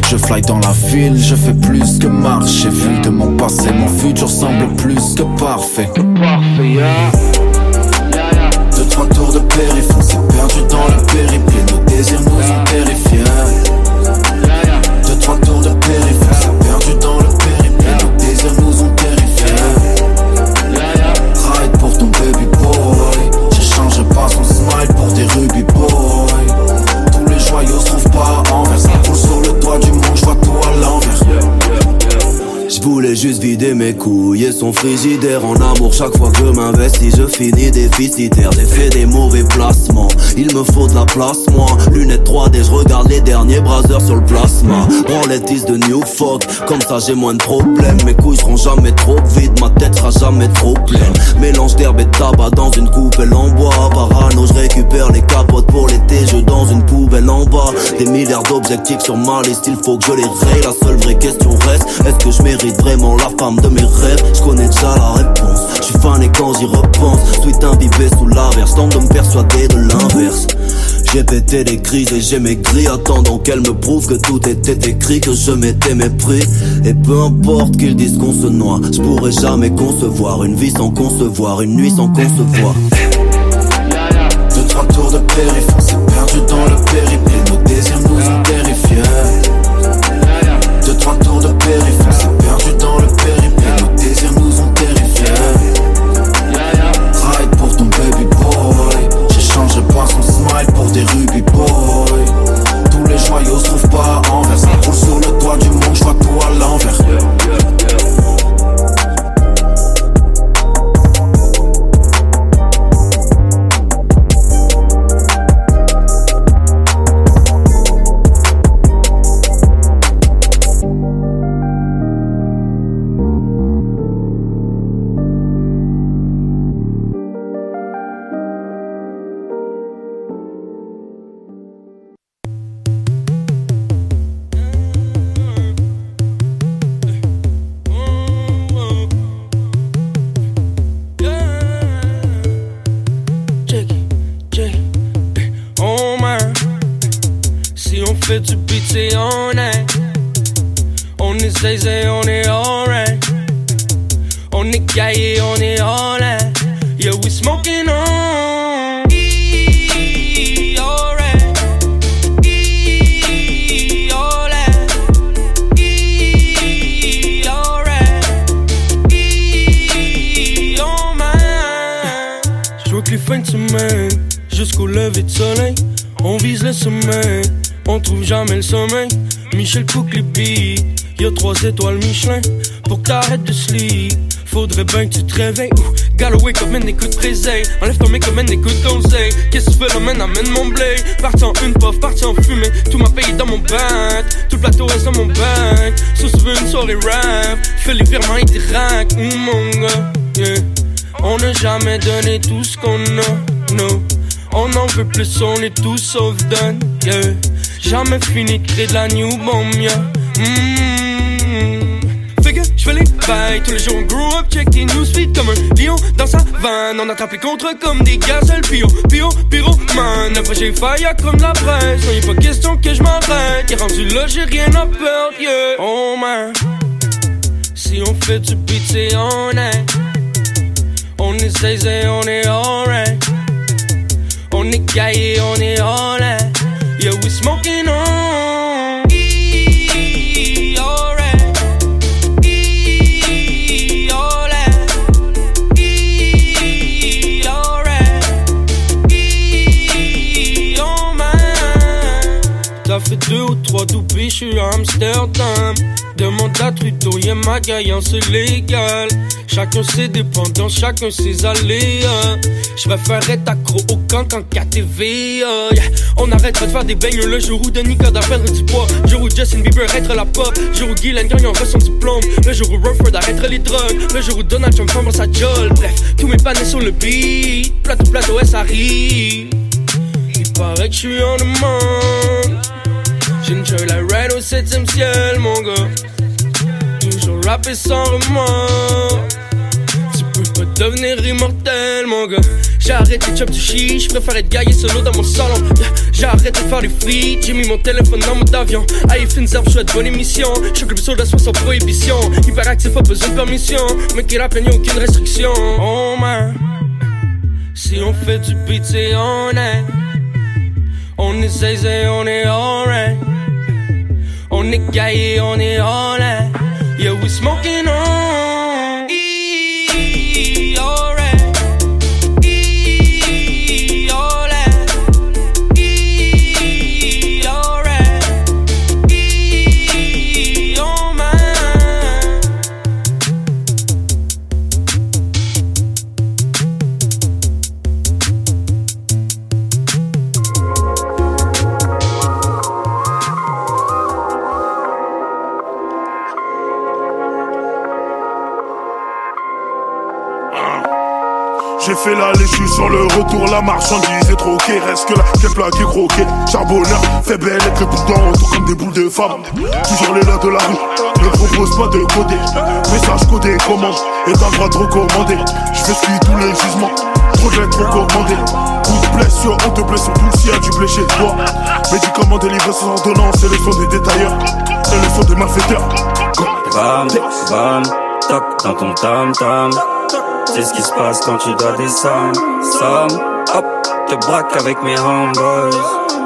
Je fly dans la ville, je fais plus que marcher. Vu de mon passé, mon futur semble plus que parfait. Deux, trois tours de périph', on s'est perdu dans le périple et nos désirs nous ont terrifiés. Mes couilles et son frigidaire en amour Chaque fois que m'investis je finis déficitaire. J'ai fait des mauvais placements. Il me faut de la place moi. Lunettes 3D je regarde les derniers braseurs sur le plasma. Branlettiste de New Comme ça j'ai moins de problèmes. Mes couilles seront jamais trop vides. Ma tête sera jamais trop pleine. Mélange d'herbe et de tabac dans une coupelle en bois. Parano je récupère les capotes pour l'été. Je dans une poubelle en bas. Des milliards d'objectifs sur ma liste. Il faut que je les raye. La seule vraie question reste Est-ce que je mérite vraiment la femme de mes rêves. Je connais déjà la réponse. Je suis fané quand j'y repense. Sweet imbibé sous l'averse Tente de me persuader de l'inverse. J'ai pété des crises et j'ai maigri. Attendant qu'elle me prouve que tout était écrit Que je m'étais mépris. Et peu importe qu'ils disent qu'on se noie Je pourrais jamais concevoir Une vie sans concevoir Une nuit sans concevoir Fins de semaine, jusqu'au lever de soleil, on vise le sommet, on trouve jamais le sommeil. Michel cook les beats, y'a trois étoiles Michelin, pour que t'arrêtes de sleep. Faudrait bien que tu te réveilles. Galloway comme un écoute préseille. Enlève ton mec comme un écoute d'oseille. Qu'est-ce que tu fais l'emmène, amène mon blé. Parti en une puff, parti en fumée. Tout m'a dans mon bank. Tout le plateau reste dans mon tu veux une soirée rap. Fais les virements et tes racks. Ouh, mon gars. On n'a jamais donné tout ce qu'on a, no. On en veut plus, on est tous sauf done, yeah. Jamais fini de créer de la new bomb, yeah. Mm. Figure, j'fais les bails tous les jours, on grew up, check tes newsfeed comme un lion dans sa vanne. On attrape les contre comme des gazelles, pio, pio, pyromane. Après j'ai failli comme la presse, y'a pas question que je m'arrête. Y'a rendu là, j'ai rien à perdre, yeah. Oh man, si on fait du beat, c'est on est. On est zay, on est alright. On est caillé, on est all in. Yeah, we smoking on. E, alright. E, in. E, alright. E, man. Ça fait deux ou trois toupies, je suis à Amsterdam. Demande à Trudeau, y'a ma gaillance légale. Chacun ses dépendances, chacun ses aléas. Je préfère être accro au camp qu'en KTV. On arrêtera de faire des beignes le jour où Denis Coderre perdra du poids. Le jour où Justin Bieber arrêtera la pop. Le jour où Guylaine Gagnon aura son diplôme. Le jour où Rutherford arrêtera les drogues. Le jour où Donald Trump tombe sa jolle. Bref, tous mes panneaux sur le beat. Plateau, plateau, ça arrive. Il paraît que je suis en demande. J'enjoy la ride au septième ciel, mon gars. Toujours rapper sans remords. Tu peux pas devenir immortel, mon gars. J'ai arrêté de chop du shit, j'préfère être gaillé solo dans mon salon. Yeah. J'ai arrêté de faire des frites, j'ai mis mon téléphone dans mode avion. Aïe, Finzer, j'souhaite bonne émission. J'suis club sur la soie sans prohibition. Hyperactif, pas besoin de permission. Mais qui rappelle, aucune restriction. Oh man, si on fait du beat, c'est on est. On est zay, on est alright. On est gaillé, on est all in. Yeah, we smoking on. Fait la léchue sur le retour, la marchandise est troquée. Reste que là, quel plat qui est croqué. Charbonneur, fait belle être le boudin autour comme des boules de femme. Toujours les là de la rue, ne propose pas de coder. Message codé, commande, et t'as le droit de recommander. Je fais suivre tous les jugements, trop de lettres recommandées. De blessure, on te blesse sur tout s'il y a du blé chez toi. Médicaments délivrés sans ordonnance, c'est le son des détailleurs. Et le son des malfaiteurs. Bam, bam, toc dans ton tam tam. C'est ce qui se passe quand tu dois descendre. Hop, te braque avec mes homeboys.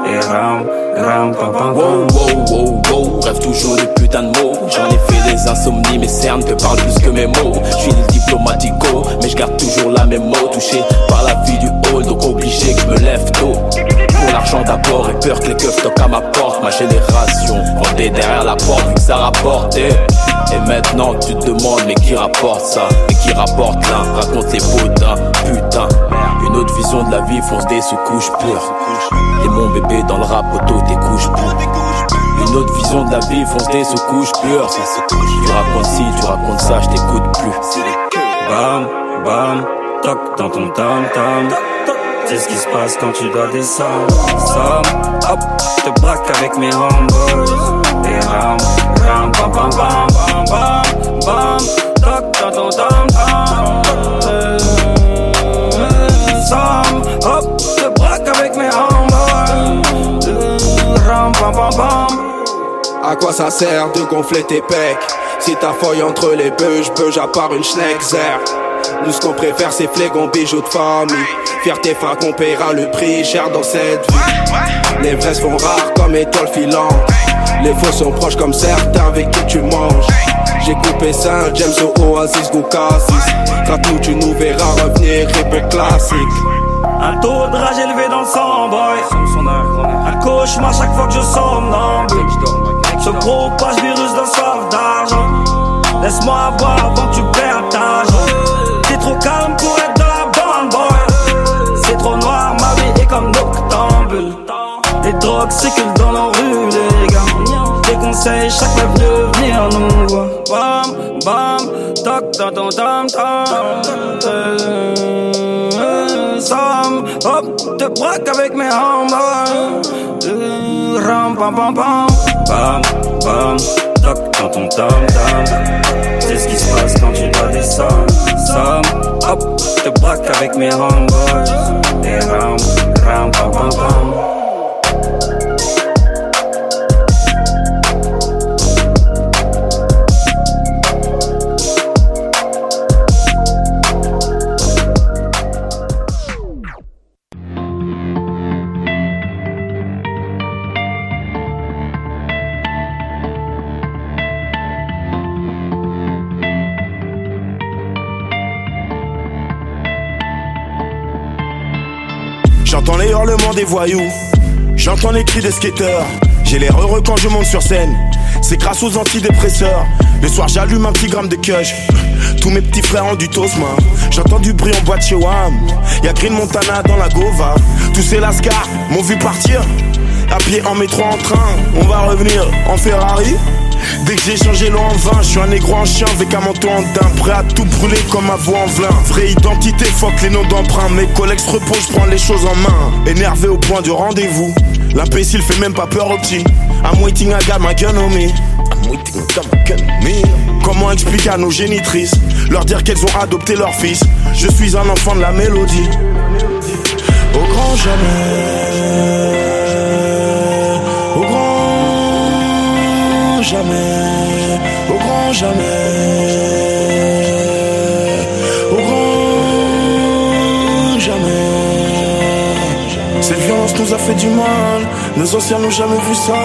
Et ram, ram, pam pam Wow, wow, wow, wow, rêve toujours de putain de mots. J'en ai fait des insomnies, mes cernes te parlent plus que mes mots. Je suis le diplomatico, mais je garde toujours la même mot. Touché par la vie du hall, donc obligé que je me lève tôt. Pour l'argent d'abord et peur que les keufs toquent à ma porte. Ma génération vendait derrière la porte vu que ça rapportait. Et maintenant tu te demandes mais qui rapporte ça? Mais qui rapporte là Raconte les potins, putain. Une autre vision de la vie fonce des sous-couches pures. Et mon bébé dans le rap auto tes couches Une autre vision de la vie fonce des sous-couches pures. Tu racontes ci, tu racontes ça, je t'écoute plus. Bam, bam, toc dans ton tam tam. C'est ce qui se passe quand tu dois descendre. Somme, hop, te braque avec mes homeboys. Ram, ram, bam, bam, bam, bam, bam, bam. Toc hop, braque avec mes. Ram, bam, bam, bam. À quoi ça sert de gonfler tes pecs? Si ta feuille entre les beuges, beuge à part une schneckzer Nous ce qu'on préfère c'est flégon bijoux de famille Fierté fa qu'on paiera le prix cher dans cette vie Les vrais font rares comme étoiles filantes Les faux sont proches comme certains avec qui tu manges J'ai coupé Saint James au Oasis go Cassis Gratte-nous tu nous verras revenir hyper classique Un taux de rage élevé dans le sang, boy. Un cauchemar chaque fois que je somnambule. Ce gros passe virus d'un soif d'argent. Laisse-moi avoir avant que tu. T'es trop calme pour être dans la bande. C'est trop noir, ma vie est comme noctambule. Les drogues circulent dans nos rues, les gars. Déconseille chaque meuf de venir nous voir. Bam, bam, toc, toc, toc, tam, tam. Sam, hop, te braque avec mes homeboys. Euh, Ram, pam, pam, pam. Bam, bam, dans ton tam, tam. C'est ce qui se passe quand tu dois descendre. Sam, hop, te braque avec mes homeboys. Et ram, ram, pam, pam, pam. J'entends les cris des skateurs. J'ai l'air heureux quand je monte sur scène, c'est grâce aux antidépresseurs. Le soir j'allume un petit gramme de kush, tous mes petits frères ont du tosma. J'entends du bruit en boîte chez Wam, y'a Green Montana dans la Gova. Tous ces lascars m'ont vu partir, à pied en métro en train. On va revenir en Ferrari. Dès que j'ai changé l'eau en vin, je suis un négro en chien avec un manteau en daim, prêt à tout brûler comme ma voix en vlin. Vraie identité, fuck les noms d'emprunt. Mes collègues se reposent, je prends les choses en main. Énervé au point du rendez-vous. L'imbécile fait même pas peur au petit. I'm waiting, I got my gun on me. I'm waiting, got my gun on me. Comment expliquer à nos génitrices, leur dire qu'elles ont adopté leur fils? Je suis un enfant de la mélodie. Au grand jamais. Jamais. Au grand jamais. Au grand jamais. Cette violence nous a fait du mal. Nos anciens n'ont jamais vu ça.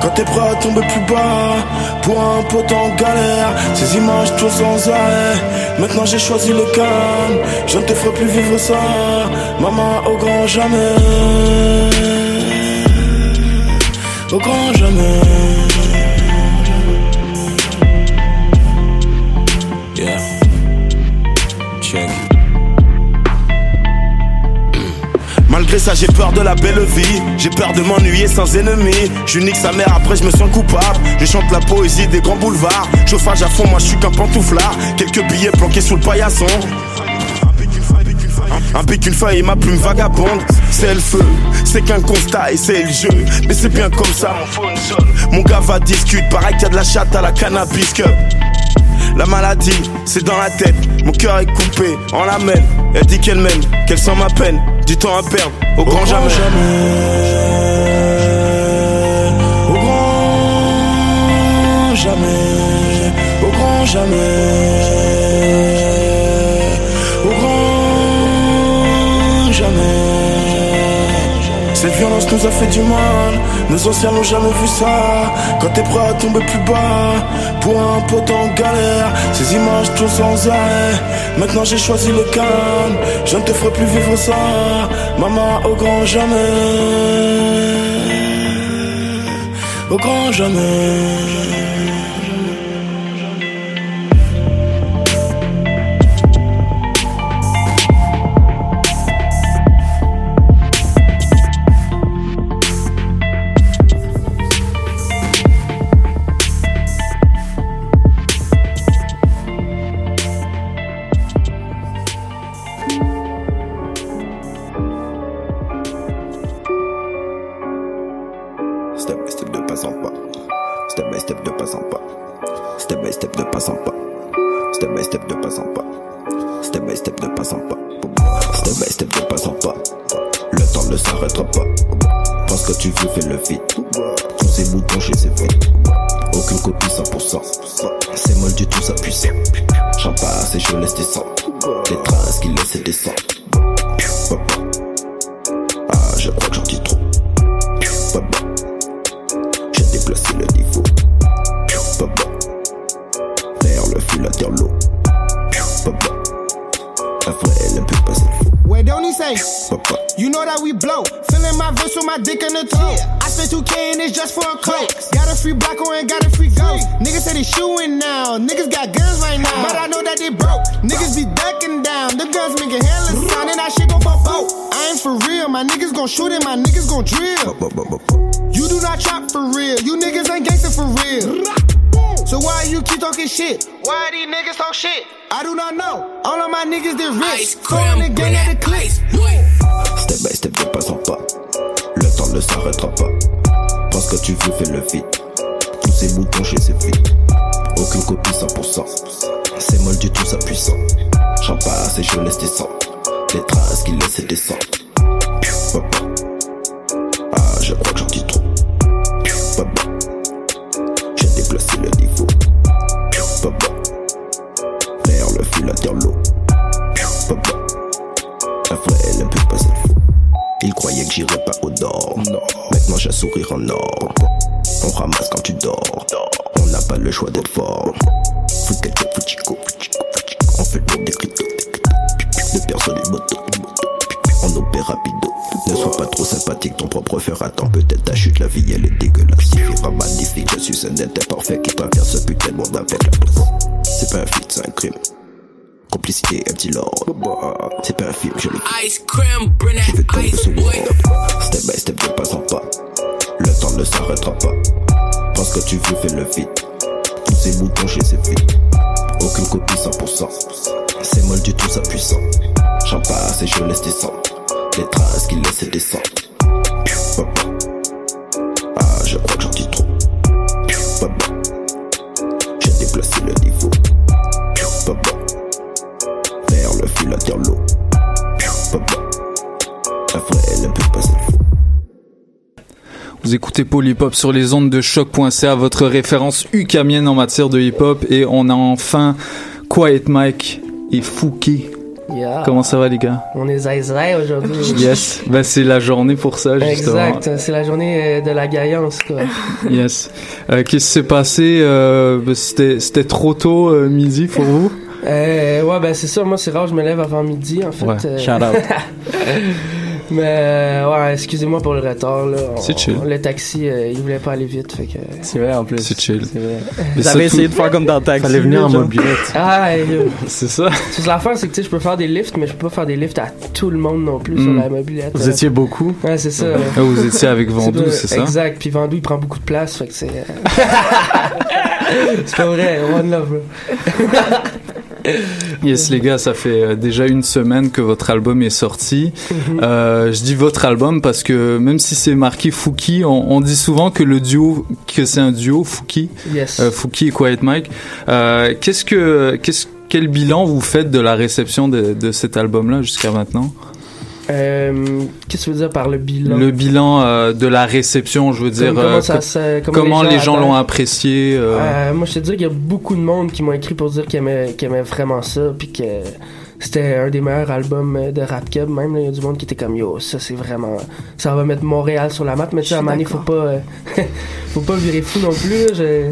Quand t'es prêt à tomber plus bas. Pour un pote en galère. Ces images tout sans arrêt. Maintenant j'ai choisi le calme. Je ne te ferai plus vivre ça. Maman, au grand jamais. Au grand jamais. Ça, j'ai peur de la belle vie. J'ai peur de m'ennuyer sans ennemis. Je nique sa mère, après je me sens coupable. Je chante la poésie des grands boulevards. Chauffage à fond, moi je suis qu'un pantouflard. Quelques billets planqués sous le paillasson. Un pic, une feuille et ma plume vagabonde. C'est le feu, c'est qu'un constat et c'est le jeu. Mais c'est bien comme ça, mon phone sonne. Mon gars va discute, pareil qu'il y a de la chatte à la cannabis cup. La maladie, c'est dans la tête. Mon cœur est coupé, on l'amène. Elle dit qu'elle m'aime, qu'elle sent ma peine. Du temps à perdre, au grand jamais. Au grand jamais. Au grand jamais. Cette violence nous a fait du mal. Nos anciens n'ont jamais vu ça. Quand t'es prêt à tomber plus bas. Pour un en galère. Ces images tout sans arrêt. Maintenant j'ai choisi le calme. Je ne te ferai plus vivre ça. Maman, au grand jamais. Au grand jamais. Shit? I do not know. All of my niggas they rich. Calling the gang at the le choix d'être fort. On fait le cryptos. De personnes et motos. On opère rapido. Ne sois pas trop sympathique, ton propre fer attend. Peut-être ta chute, la vie elle est dégueulasse. Suffira magnifique, je suis un être parfait qui traverse ce putain de monde avec la place? C'est pas un feat, c'est un crime. Complicité, un petit lord. C'est pas un film, je le Ice cream, bring Je vais that tomber ice sous. Step by step, de pas en pas. Le temps ne s'arrêtera pas. Pense que tu veux, fais le vite. Ces boutons chez ces filles. Aucune copie 100%. C'est molle du tout, ça puissant. J'en passe et je laisse descendre. Les traces qui laissent descendre. Vous écoutez Polypop sur les ondes de choc.ca, votre référence ukamienne en matière de hip-hop. Et on a enfin Quiet Mike et Fouki. Yeah. Comment ça va les gars? On est zai aujourd'hui. [LAUGHS] Yes, ben, c'est la journée pour ça justement. Exact, c'est la journée euh, de la gaillance, quoi. [LAUGHS] Yes. Euh, Qu'est-ce qui s'est passé euh, ben, C'était trop tôt euh, midi pour vous? Ouais, ben c'est ça, moi c'est rare, je me lève avant midi, en fait. Ouais, shout out. [LAUGHS] Mais, euh, ouais, excusez-moi pour le retard, là. On- C'est chill. Le taxi, euh, il voulait pas aller vite, fait que... C'est vrai, en plus. C'est chill. C'est vrai. Mais Vous avez ça, essayé tout- de faire comme dans le taxi. Fallait venir en mobilette. Ah, [LAUGHS] et, euh, C'est ça. c'est l'affaire, c'est que tu sais, je peux faire des lifts, mais je peux pas faire des lifts à tout le monde non plus sur Mm. la mobilette. Vous Euh, étiez beaucoup. Ouais, c'est ça. Ah, vous étiez avec Vandou, pas- c'est ça? Exact, puis Vandou, il prend beaucoup de place, fait que c'est... euh, [LAUGHS] [LAUGHS] c'est pas vrai, one love, bro. [LAUGHS] Yes les gars, ça fait euh, déjà une semaine que votre album est sorti. Mhm. Euh, je dis votre album parce que même si c'est marqué Fouki, on, on dit souvent que le duo, que c'est un duo Fouki, Yes. euh, Fouki et Quiet Mike. Euh, qu'est-ce que, qu'est-ce, quel bilan vous faites de la réception de, de cet album-là jusqu'à maintenant? Euh, Qu'est-ce que tu veux dire par le bilan? Le bilan euh, de la réception, je veux dire, Comme- comment euh, ça comment comment les gens l'ont apprécié. euh, Euh, moi, je te dis qu'il y a beaucoup de monde qui m'ont écrit pour dire qu'ils aimaient, qu'ils aimaient vraiment ça, puis que c'était un des meilleurs albums de rap cub. Même, là, il y a du monde qui était comme yo, ça c'est vraiment. Ça va mettre Montréal sur la map, mais tu sais, à donné, faut pas, euh, [LAUGHS] faut pas virer fou non plus. là, je-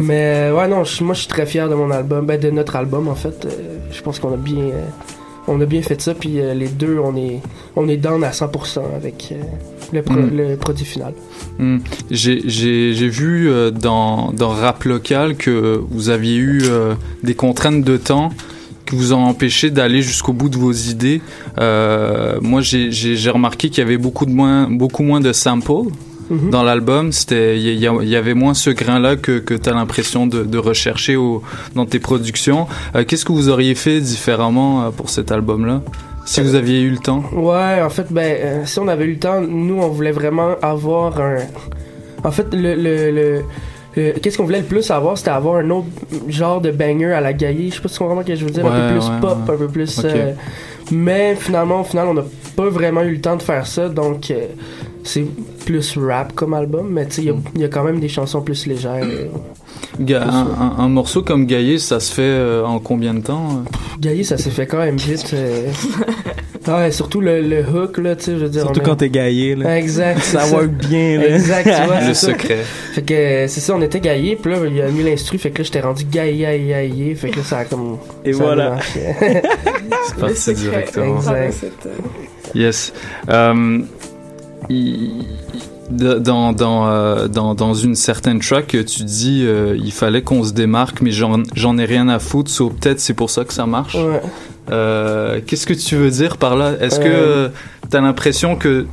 [LAUGHS] mais ouais, non, je- moi je suis très fier de mon album, ben, de notre album en fait. Euh, je pense qu'on a bien. euh, on a bien fait ça, puis euh, les deux, on est, on est down à 100% avec euh, le, pro- Mm. le produit final. Hmm. J'ai vu euh, dans, dans Rap Local que vous aviez eu des contraintes de temps qui vous ont empêché d'aller jusqu'au bout de vos idées. Moi, j'ai remarqué qu'il y avait beaucoup, de moins, beaucoup moins de samples Mhm. dans l'album. C'était Il y, avait moins ce grain-là que, que tu as l'impression de, de rechercher au, dans tes productions. Euh, Qu'est-ce que vous auriez fait différemment euh, pour cet album-là? Si vous aviez eu le temps? Ouais, en fait, ben, euh, si on avait eu le temps, nous, on voulait vraiment avoir un. En fait, le. le, le- Qu'est-ce qu'on voulait le plus avoir, c'était avoir un autre genre de banger à la gaillée. Je sais pas si tu comprends ce que je veux dire. un peu plus ouais, pop, ouais. un peu plus. Euh, mais finalement, au final, on n'a pas vraiment eu le temps de faire ça. Donc, euh, c'est plus rap comme album, mais tu sais, il y a- il y, a quand même des chansons plus légères. euh. Un, un- un morceau comme Gaillé, ça se fait euh, en combien de temps euh? Gaillé, ça s'est fait quand même vite. euh. [LAUGHS] Ouais, surtout le, le hook, là, tu sais, je veux dire. Surtout on quand t'es gaillé, là. Exact. Ça work bien, là. Exact, tu vois. Le ça. secret. Fait que euh, c'est ça, on était gaillé, puis là, il a mis l'instru, fait que là, j'étais rendu gaillé, gaillé, gaillé, fait que là, ça a comme. Et ça voilà. [LAUGHS] C'est parti directement. Exact. Yes. Dans, dans, euh, dans, dans une certaine track, tu dis euh, il fallait qu'on se démarque, mais j'en ai rien à foutre, sauf peut-être c'est pour ça que ça marche. Ouais. Euh, Qu'est-ce que tu veux dire par là? Est-ce que Euh, euh, t'as l'impression que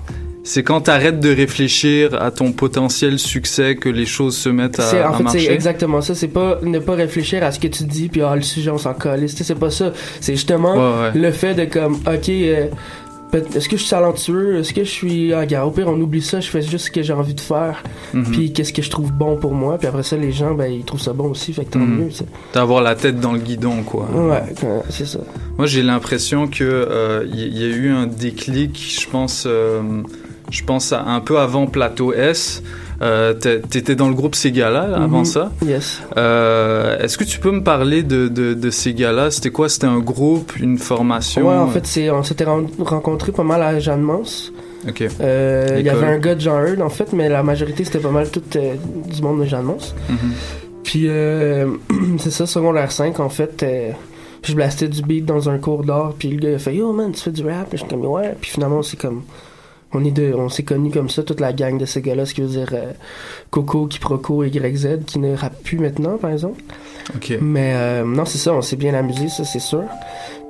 c'est quand t'arrêtes de réfléchir à ton potentiel succès que les choses se mettent à, en fait, c'est exactement ça. C'est pas ne pas réfléchir à ce que tu dis, puis ah, le sujet, on s'en. Tu sais, C'est pas ça. C'est justement Ouais, ouais. le fait de comme, ok, est-ce que je suis talentueux? Est-ce que je suis. Ah, gars, au pire, on oublie ça, je fais juste ce que j'ai envie de faire, Mhm. puis qu'est-ce que je trouve bon pour moi, puis après ça, les gens, ben, ils trouvent ça bon aussi, fait que tant Mhm. mieux, tu sais. D'avoir la tête dans le guidon, quoi. Ouais, c'est ça. Moi, j'ai l'impression que euh, il y, y a eu un déclic. Je pense, euh, je pense à un peu avant Plateau S. Euh, t'es- T'étais dans le groupe Segala là, avant Mhm. ça. Yes. Euh, Est-ce que tu peux me parler de, de, C'était quoi? C'était un groupe, une formation? Ouais, en fait, on s'était ren- rencontrés pas mal à Jeanne Mance. Ok. Euh, Il y avait un gars de Jean Heard, en fait, mais la majorité, c'était pas mal tout euh, du monde de Jeanne Mance. Mhm. Puis, euh, [CLEARS THROAT] c'est ça, secondaire 5, en fait, je blastais du beat dans un cours d'art, puis le gars, il a fait Yo, man, tu fais du rap? Puis je suis comme, ouais. Puis finalement, c'est comme. On est de, on s'est connus comme ça, toute la gang de ces gars-là, ce qui veut dire euh, Coco, Kiproco et YZ, qui ne rappent plus maintenant, par exemple. Mais euh, non, c'est ça, on s'est bien amusé, ça, c'est sûr.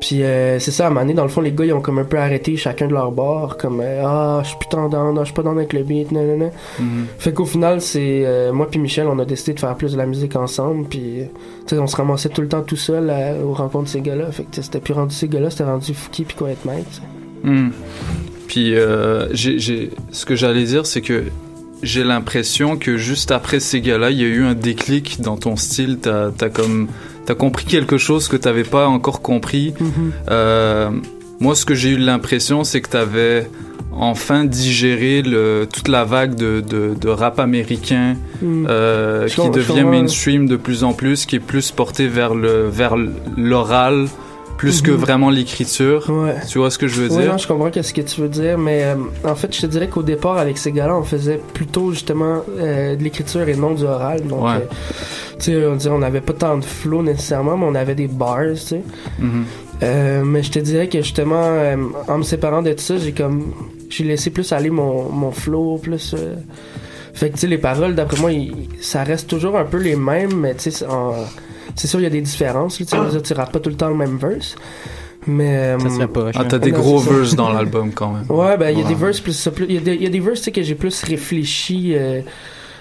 Puis euh, c'est ça, à un moment donné, dans le fond, les gars, ils ont comme un peu arrêté chacun de leur bord, comme Ah, je suis plus tendance, non, je suis pas dans avec le beat, non, non, non. Mhm. Fait qu'au final, c'est moi puis Michel, on a décidé de faire plus de la musique ensemble, puis tu sais, on se ramassait tout le temps tout seul à- aux rencontres de ces gars-là. Fait que c'était plus rendu ces gars-là, c'était rendu Fouki puis Quiet Mike. Puis, euh, j'ai- j'ai- ce que j'allais dire, c'est que j'ai l'impression que juste après ces gars-là, il y a eu un déclic dans ton style. T'as as comme t'as compris quelque chose que t'avais pas encore compris. Mhm. Euh, moi, ce que j'ai eu l'impression, c'est que t'avais enfin digéré le, toute la vague de, de, de rap américain Mm. euh, qui devient mainstream de plus en plus, qui est plus porté vers le vers l'oral plus que Mhm. vraiment l'écriture. Ouais. Tu vois ce que je veux Ouais, dire? non, je comprends qu'est-ce que tu veux dire, mais euh, en fait, je te dirais qu'au départ, avec ces gars-là, on faisait plutôt justement euh, de l'écriture et non du oral. Donc, Ouais. euh, tu sais, on n'avait pas tant de flow nécessairement, mais on avait des bars, tu sais. Mhm. Mais je te dirais que justement, en me séparant de tout ça, j'ai comme. J'ai laissé plus aller mon, mon flow, plus. Fait que, tu sais, les paroles, d'après moi, ça reste toujours un peu les mêmes, mais tu sais, en- c'est sûr, il y a des différences. Tu dire, tu rappes pas tout le temps le même verse. Mais. euh, Ça serait pas, Ah, t'as des non, gros verses dans l'album quand même. Ouais, ben il y a Ouais. des verses plus il y a des, il y a des verses tu sais, que j'ai plus réfléchi euh,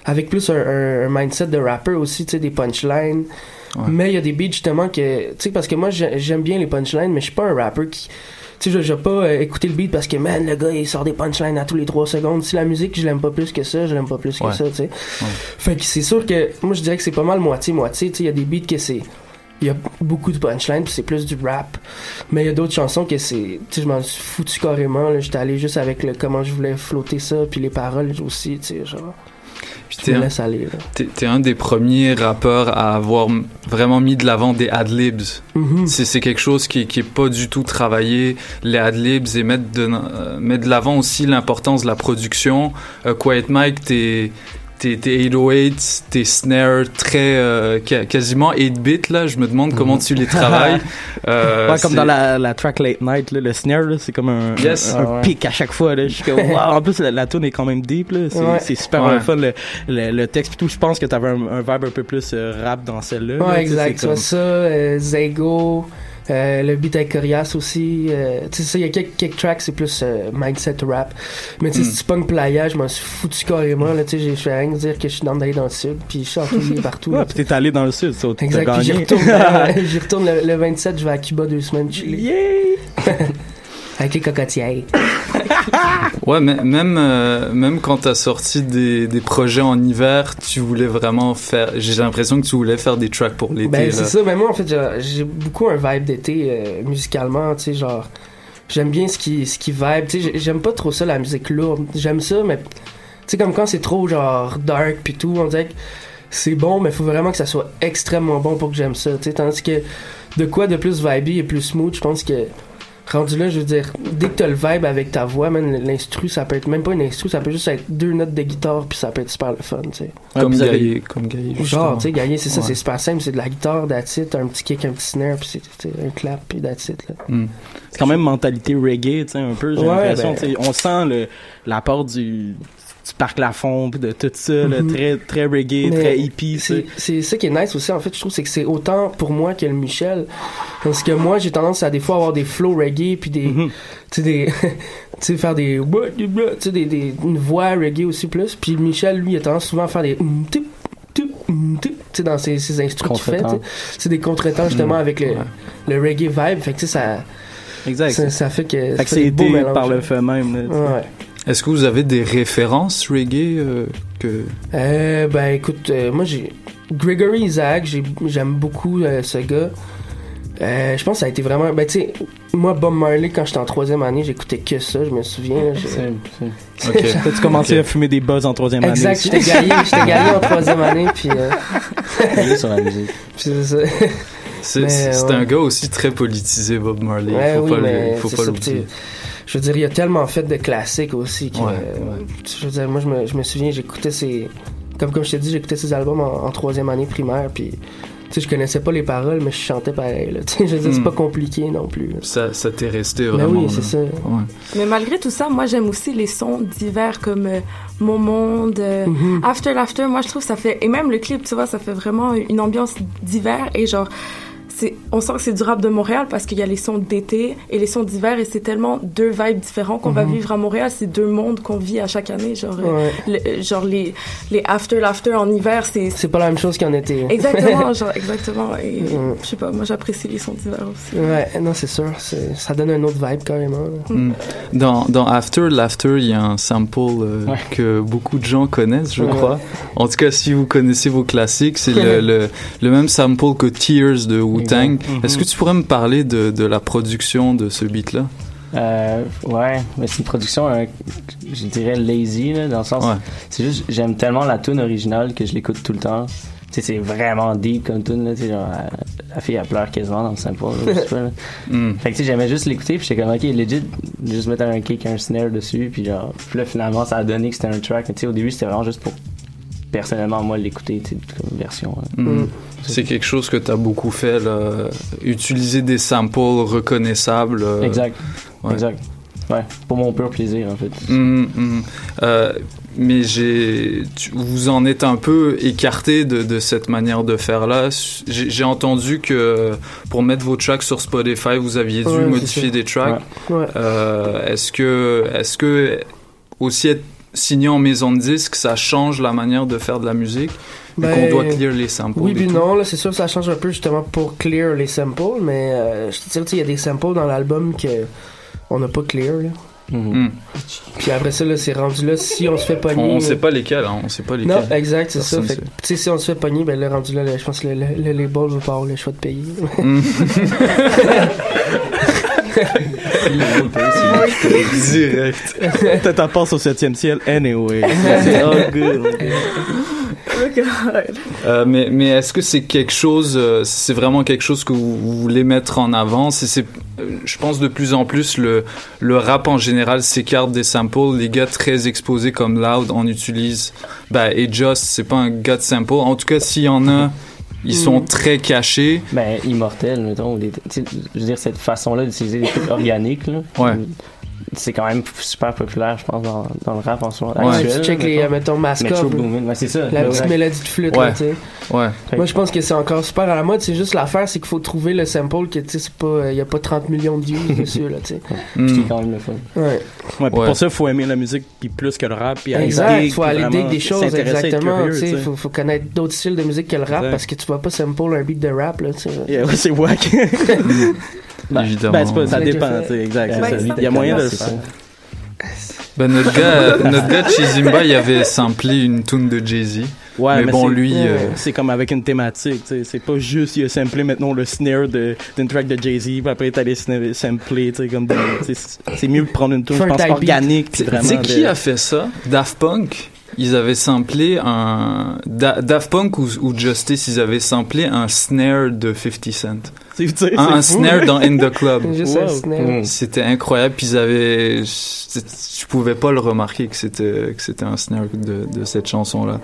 avec plus un, un- un mindset de rapper aussi, tu sais des punchlines. Ouais. Mais il y a des beats justement que tu sais parce que moi j'ai- j'aime bien les punchlines mais je suis pas un rapper qui tu sais je vais pas euh, écouter le beat parce que man le gars il sort des punchlines à tous les 3 secondes. Si la musique je l'aime pas plus que ça, je l'aime pas plus que Ouais. ça, tu sais. Fait que c'est sûr que moi je dirais que c'est pas mal moitié moitié, tu sais il y a des beats que c'est il y a beaucoup de punchlines puis c'est plus du rap mais il y a d'autres chansons que c'est tu sais je m'en suis foutu carrément j'étais allé juste avec le comment je voulais flotter ça puis les paroles aussi tu sais genre Puis je t'es me aller. T'es un des premiers rappeurs à avoir vraiment mis de l'avant des adlibs. Mhm. C'est c'est quelque chose qui, qui est pas du tout travaillé, les adlibs, et mettre de, euh, mettre de l'avant aussi l'importance de la production. Euh, Quiet Mike, t'es tes, tes 808, tes snares très euh, quasiment 8 bits là, je me demande comment tu les [LAUGHS] travailles. Euh, ouais, comme dans la, la track Late Night, là, le snare, là, c'est comme un, Yes. un, un Ah ouais. pic à chaque fois. Là. Je suis comme, [LAUGHS] wow. En plus, la, la tune est quand même deep. là. C'est Ouais. super Ouais. fun. Le, le, le texte, pis tout, je pense que t'avais un, un vibe un peu plus euh, rap dans celle-là. là, Ouais, tu exact. c'est comme- Ça, ça euh, Zego, euh, le beat avec Corias aussi. euh, tu sais, ça, il y a quelques, quelques tracks, c'est plus euh, mindset rap. Mais tu sais, Mm. si tu pognes playa, je m'en suis foutu carrément. Là, tu sais, j'ai fait rien que dire que je suis dans d'aller dans le sud, puis je suis entouré [LAUGHS] partout. Ouais, là. pis t'es allé dans le sud, ça, t'as puis j'y gagné. retourne, [LAUGHS] [LAUGHS] j'y retourne le, le 27, je vais à Cuba deux semaines chiller. Avec les cocotières. [LAUGHS] Ouais, mais même, euh, même quand t'as sorti des, des projets en hiver, tu voulais vraiment faire. J'ai l'impression que tu voulais faire des tracks pour l'été. Ben, c'est ça. Ben, moi, en fait, j'ai- beaucoup un vibe d'été euh, musicalement, tu sais, genre. j'aime bien ce qui, ce qui vibe. Tu sais, j'ai- j'aime pas trop ça, la musique lourde. J'aime ça, mais tu sais, comme quand c'est trop genre dark puis tout, on dirait que c'est bon, mais faut vraiment que ça soit extrêmement bon pour que j'aime ça. Tu sais, tandis que de quoi de plus vibey et plus smooth, je pense que rendu là, je veux dire, dès que t'as le vibe avec ta voix, même l'instru, ça peut être même pas une instru, ça peut juste être deux notes de guitare puis ça peut être super le fun, tu sais. Comme Gaillé, comme Gaillé. Genre, tu sais, gagner, c'est ça, Ouais. c'est super simple, c'est de la guitare, it, un petit kick, un petit snare, puis c'est un clap, puis it, là. Hmm. C'est quand même mentalité reggae, tu sais, un peu, j'ai Ouais, l'impression. ben- tu sais, On sent le, l'apport du, du parc Lafont, de tout ça, là, Mhm. très, très reggae, Mais très hippie. C'est c'est ça qui est nice aussi, en fait, je trouve, c'est que c'est autant pour moi que le Michel. Parce que moi, j'ai tendance à des fois avoir des flows reggae, puis des. Mhm. Tu sais, des. [LAUGHS] tu sais, faire des. Tu sais, des, des, une voix reggae aussi plus. Puis Michel, lui, il a tendance souvent à faire des. hum, tup, tup, hum, tup, Tu sais, dans ses, ses instruments qu'il fait. Contretemps. tu sais. C'est des contretemps justement Mhm. avec le, le reggae vibe. Fait que ça. Exact. Ça, ça fait que. Fait que c'est mélanges. par le fait même, là. Ouais. Est-ce que vous avez des références reggae euh, que Euh, ben écoute, euh, moi j'ai Gregory Isaac, j'ai- j'aime beaucoup euh, ce gars. Euh, je pense que ça a été vraiment. Ben tu sais, moi Bob Marley quand j'étais en troisième année, j'écoutais que ça, je me souviens. là, j'ai- [LAUGHS] Ok. T'as-tu commencé à fumer des buzz en troisième année Exact, j'étais gaillé, [LAUGHS] j'étais gaillé en troisième année, puis. Euh... [LAUGHS] Gaillé sur la musique. Puis c'est ça. c'est c'est ouais. un gars aussi très politisé, Bob Marley. Ouais, faut oui, pas mais le, faut c'est pas l'oublier. Je veux dire, il a tellement fait de classiques aussi que. Ouais, euh, Je veux dire, moi, je me, je me souviens, j'écoutais ses. Comme, comme je t'ai dit, j'écoutais ses albums en, en troisième année primaire, puis. Tu sais, je connaissais pas les paroles, mais je chantais pareil, là. [LAUGHS] Tu sais, je veux dire, c'est Hmm. pas compliqué non plus. là. Ça, ça t'est resté Ben vraiment. oui, c'est ça. Ouais. Mais malgré tout ça, moi j'aime aussi les sons divers comme euh, Mon Monde, euh, Mhm. After Laughter. Moi je trouve ça fait et même le clip, tu vois, ça fait vraiment une ambiance d'hiver et genre on sent que c'est du rap de Montréal parce qu'il y a les sons d'été et les sons d'hiver et c'est tellement deux vibes différents qu'on va Mhm. vivre à Montréal. C'est deux mondes qu'on vit à chaque année, genre euh, Ouais. le- genre les les After Laughter en hiver, c'est C'est pas la même chose qu'en été. exactement [LAUGHS] genre exactement et je sais pas, moi j'apprécie les sons d'hiver aussi. Ouais, non, c'est sûr. c'est- Ça donne un autre vibe carrément. Mm. Dans, dans After Laughter, il y a un sample euh, Ouais. que beaucoup de gens connaissent, je Ouais. crois. En tout cas, si vous connaissez vos classiques, c'est le, le, le même sample que Tears de Wu-Tang. Exact. Est-ce que tu pourrais me parler de, de la production de ce beat-là? Euh, ouais, mais c'est une production, euh, je dirais lazy, là, dans le sens. Ouais. C'est juste, j'aime tellement la tune originale que je l'écoute tout le temps. Tu sais, c'est vraiment deep comme tune, là, tu sais, genre, la, la fille, elle pleure quasiment dans le sample, là, je sais pas, là. [LAUGHS] Mm. Fait que, tu sais, j'aimais juste l'écouter, puis j'étais comme, ok, legit, juste mettre un kick, un snare dessus, puis genre, puis là, finalement, ça a donné que c'était un track, mais tu sais, au début, c'était vraiment juste pour, personnellement, moi, l'écouter, tu sais, comme version. hein. Mm. C'est quelque chose que tu as beaucoup fait, là. utiliser des samples reconnaissables. euh, Exact. ouais. Exact. Ouais, pour mon pur plaisir, en fait. Mhm, mhm. Euh, mais j'ai, tu- vous en êtes un peu écarté de, de cette manière de faire là. J'ai entendu que pour mettre vos tracks sur Spotify, vous aviez dû Ouais, modifier des tracks. Ouais. Ouais. Euh, est-ce que, est-ce que aussi être signé en maison de disque, ça change la manière de faire de la musique, vu Ben, qu'on doit clear les samples. Oui, puis non, là, c'est sûr que ça change un peu justement pour clear les samples, mais euh, je te sais, il y a des samples dans l'album que on n'a pas clear, là. Mm. Puis après ça, là, c'est rendu là, si on se fait pogner. On, on sait pas lesquels, hein, on sait pas lesquels. Non, exact, c'est ça. Fait que, si on se fait pogner, ben là, rendu là, là, je pense que le, le, le label va pas avoir le choix de payer. Mm. [LAUGHS] Direct. T'as ta passe au septième ciel, anyway. C'est [LAUGHS] all good. Euh, mais mais est-ce que c'est quelque chose, euh, c'est vraiment quelque chose que vous, vous voulez mettre en avant? C'est, c'est, euh, je pense de plus en plus le le rap en général s'écarte des samples. Les gars très exposés comme Loud en utilisent. Bah et Just, c'est pas un gars de sample. En tout cas, s'il y en a, ils sont Mm. très cachés. Ben, immortel, mettons. des- je veux dire, cette façon-là d'utiliser des trucs [LAUGHS] organiques, là. Ouais. C'est quand même super populaire, je pense, dans, dans le rap en ce moment. Ouais, actuel, tu check les, mettons. euh, mettons, c'est ça. La petite mélodie de flûte, Ouais. là, tu sais. Ouais. Moi, je pense que c'est encore super à la mode. C'est juste l'affaire, c'est qu'il faut trouver le sample que, tu sais, c'est pas, il y a pas 30 millions de views dessus, là, tu sais. Mm. C'est quand même le fun. Ouais. Ouais, puis Ouais. pour ça, il faut aimer la musique puis plus que le rap. Puis aller Exact, dig, faut aller dig des choses, exactement. sais. faut, faut connaître d'autres styles de musique que le rap Exact. parce que tu vas pas sample un beat de rap, là, tu sais. Yeah, ouais, c'est wack. [LAUGHS] Évidemment. C'est pas, ça dépend, exact. C'est ça Il y a moyen de le. Ben notre gars, [LAUGHS] notre gars Chizimba, il avait samplé une tune de Jay Z. Ouais, mais, mais bon, c'est- lui, euh, c'est comme avec une thématique, tu sais, c'est pas juste il a samplé maintenant le snare d'une track de Jay-Z, puis après t'as les sampler, tu sais comme c'est- mieux de prendre une tune, je pense organique, Tu sais qui de- a fait ça? Daft Punk? Ils avaient samplé un Da- Daft Punk ou, ou Justice, ils avaient samplé un snare de 50 Cent. [LAUGHS] Un, un c'est fou, snare dans In the Club. [LAUGHS] Juste un snare. Mm. C'était incroyable. Puis ils avaient, je pouvais pas le remarquer que c'était que c'était un snare de, de cette chanson là.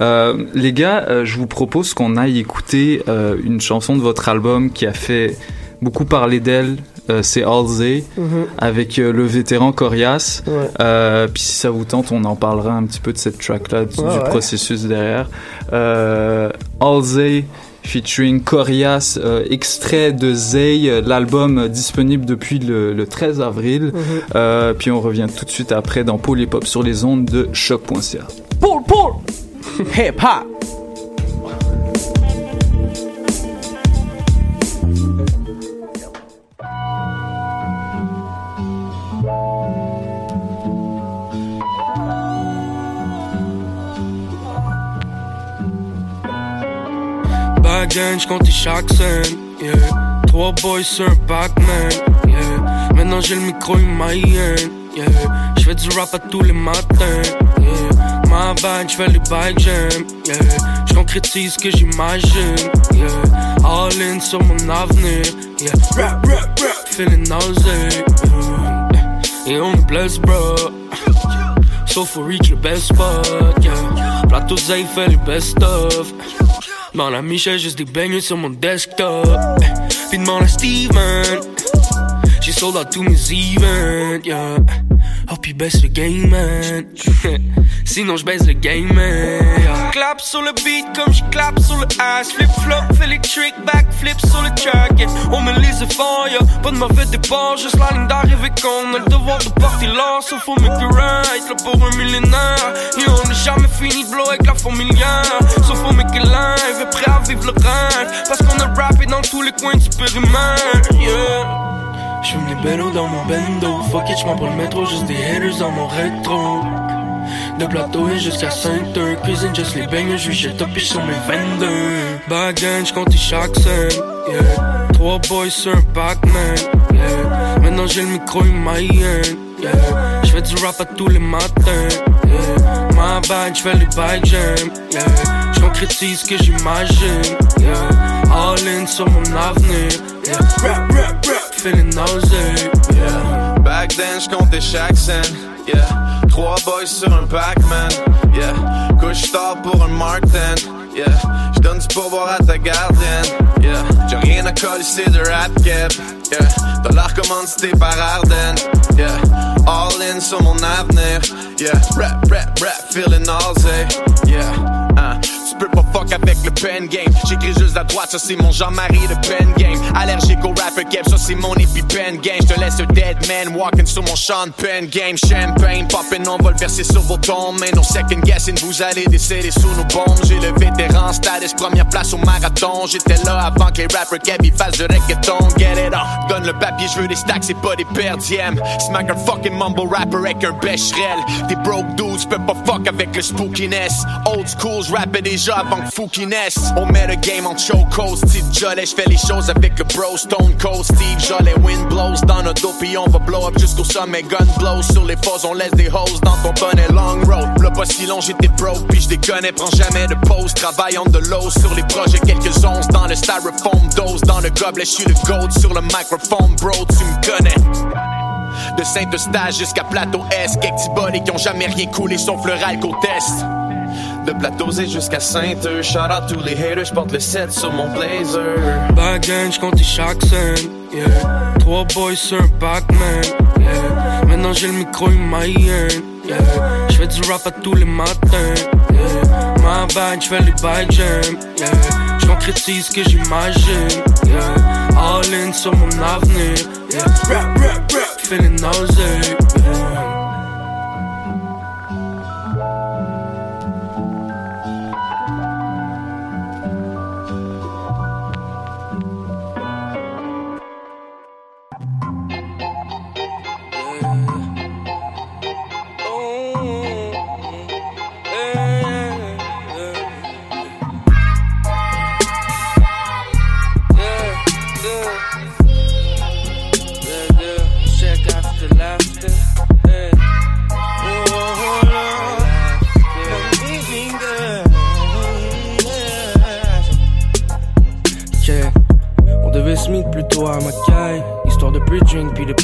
Euh, les gars, euh, je vous propose qu'on aille écouter euh, une chanson de votre album qui a fait beaucoup parler d'elle. Euh, c'est Halsey Mhm. avec euh, le vétéran Corias. Ouais. Euh, puis si ça vous tente, on en parlera un petit peu de cette track-là, du, Ouais, du ouais. processus derrière. Euh, Halsey featuring Corias, euh, extrait de Zay, l'album disponible depuis le, le 13 avril. Mhm. Euh, puis on revient tout de suite après dans Paul Hip Hop sur les ondes de choc.ca. Paul, [LAUGHS] Paul! Hip hop! Bagan, j'comptais chaque scène, yeah. Trois boys sur un Pac-Man, yeah. Maintenant j'ai le micro, une Mayenne, yeah. J'fais du rap à tous les matins, yeah. Ma bad, j'fais les bike jam, yeah. J'concrétise ce que j'imagine, yeah. All in sur mon avenir, yeah. Rap, rap, rap, feeling nausea, yeah. Et on est blessed, bro. Sauf for reach le best spot, yeah. Plateau Zay fait les best of. Dans la Michel, juste des beignets sur mon desktop. Puis demande à Steven. Sold out tous mes events, yeah. Puis baisse le game, man. [LAUGHS] Sinon, je baisse le game, man. Clap sur le beat comme je clap sur le ass. Flip flop, fais les tricks, back flip sur le track. yeah. On me les efforts, yeah. Pas de mauvais départ, juste la ligne d'arrivée qu'on a le devoir de porter l'or. Sauf au it right, là pour un millénaire. Et on n'a jamais fini de blow avec la familière. Sauf au live, et prêt à vivre le rêve. Parce qu'on a rappé dans tous les coins du périmètre, yeah. J'fume des bellos dans mon bendo Fuck it, j'm'en prends le métro, juste des haters dans mon rétro De plateau et jusqu'à 5 heures Cuisine juste les beignets, j'suis chez top sur mes 22 Bagan, j'compte chaque scène yeah. Trois boys sur un Pac-Man yeah. Maintenant j'ai le micro, une Mayenne yeah. J'fais du rap à tous les matins yeah. Ma bad, j'fais les bike jam yeah. J'concrétise ce que j'imagine yeah. All in sur mon avenir yeah. Rap, rap, rap, feeling nausea yeah. Back then, j'comptais chaque scène. Yeah. Trois boys sur un Pac-Man. Yeah. Couche tard pour un Martin. Yeah. J'donne du pourboire à ta gardienne. Yeah. J'ai rien à coller, c'est de rap cap. Yeah. Dollar commandité par Arden. Yeah. All in sur mon avenir. Yeah. Rap, rap, rap, feeling nausea. Yeah. Peux pas fuck avec le pen game. J'écris juste à droite, ça c'est mon Jean-Marie de pen game. Allergique au rapper cap, ça c'est mon pen game. J'te laisse un dead man walking sur mon champ de pen game. Champagne poppin', on va le verser sur vos tombes. Mais non second guessing, vous allez décéder sous nos bombes. J'ai le vétéran status, première place au marathon. J'étais là avant que les rappers cap ils fassent du reggaeton. Get it on, donne le papier, je veux des stacks, c'est pas des perdièmes. Smack un fucking mumble rapper avec un becherel. Des broke dudes, peux pas fuck avec le spookiness. Old school, je rappais avant que Fouki naisse. On met le game en choco, Steve Jollet, je les choses avec le bro Stone Cold Steve Jollet, wind blows dans notre dos, puis on va blow up jusqu'au sommet, gun blows sur les fosses, on laisse des hoes dans ton bonnet long road. Le pas si long, j'étais broke, puis je déconne, prends jamais de pause, travaillant de l'eau sur les projets, quelques onces dans le styrofoam, dose dans le gobelet, je suis le gold sur le microphone, bro, tu me connais. De Saint-Eustache jusqu'à Plateau Est, quelques petits qui ont jamais rien coulé sauf le ralco test. De Plateausé jusqu'à Sainte, shout out tous les haters, j'porte le 7 sur mon blazer. Bagan, j'comptais chaque scène, yeah. Trois boys sur un Pac-Man, yeah. Maintenant j'ai le micro, une Mayenne, yeah. J'fais du rap à tous les matins, yeah. Ma bad, j'fais les bike jam, yeah. J'concrétise ce que j'imagine, yeah. All in sur mon avenir, yeah. Rap, rap, rap, feeling nausea, yeah. Pre-drink puis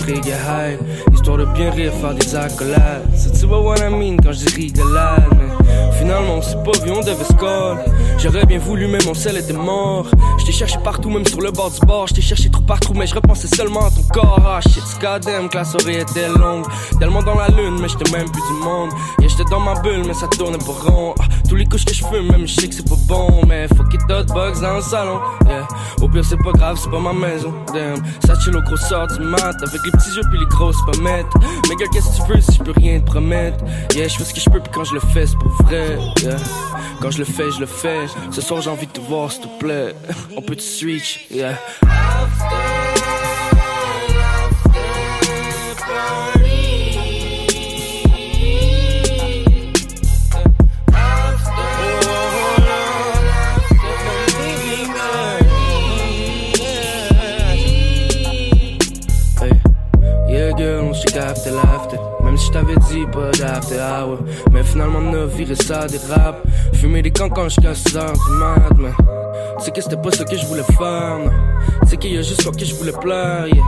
Histoire de bien rire, faire des accolades. So tu vois what I mean quand je dis rigolade. Mais finalement, on s'est pas vu, on devait call. J'aurais bien voulu, mais mon sel était mort. Je t'ai cherché partout, même sur le bord du bord. Je t'ai cherché trop partout, mais je repensais seulement à ton corps. Ah shit, goddamn, que la soirée était longue. Tellement dans la lune, mais j'étais même plus du monde. Yeah, j'étais dans ma bulle, mais ça tournait pas rond. Ah, tous les couches que je fume, même je sais que c'est pas bon. Mais fuck it, hot bugs dans le salon. Yeah. Au pire, c'est pas grave, c'est pas ma maison. Damn, ça chill au gros sort du mat. Avec les petits yeux puis les grosses pommettes. Mais gars, qu'est-ce que tu veux si je peux rien te promettre? Yeah, je fais ce que je peux, puis quand je le fais, c'est pour vrai. Yeah. Quand je le fais, je le fais. Ce soir, j'ai envie de te voir, s'il te plaît. On peut te switch, yeah. Mais finalement, a viré ça des rap. Fumer des cancans jusqu'à 6 heures du mat, mais. Sais que c'était pas ça que je voulais faire, non. Sais qu'il y a juste quoi que je voulais plaire, yeah.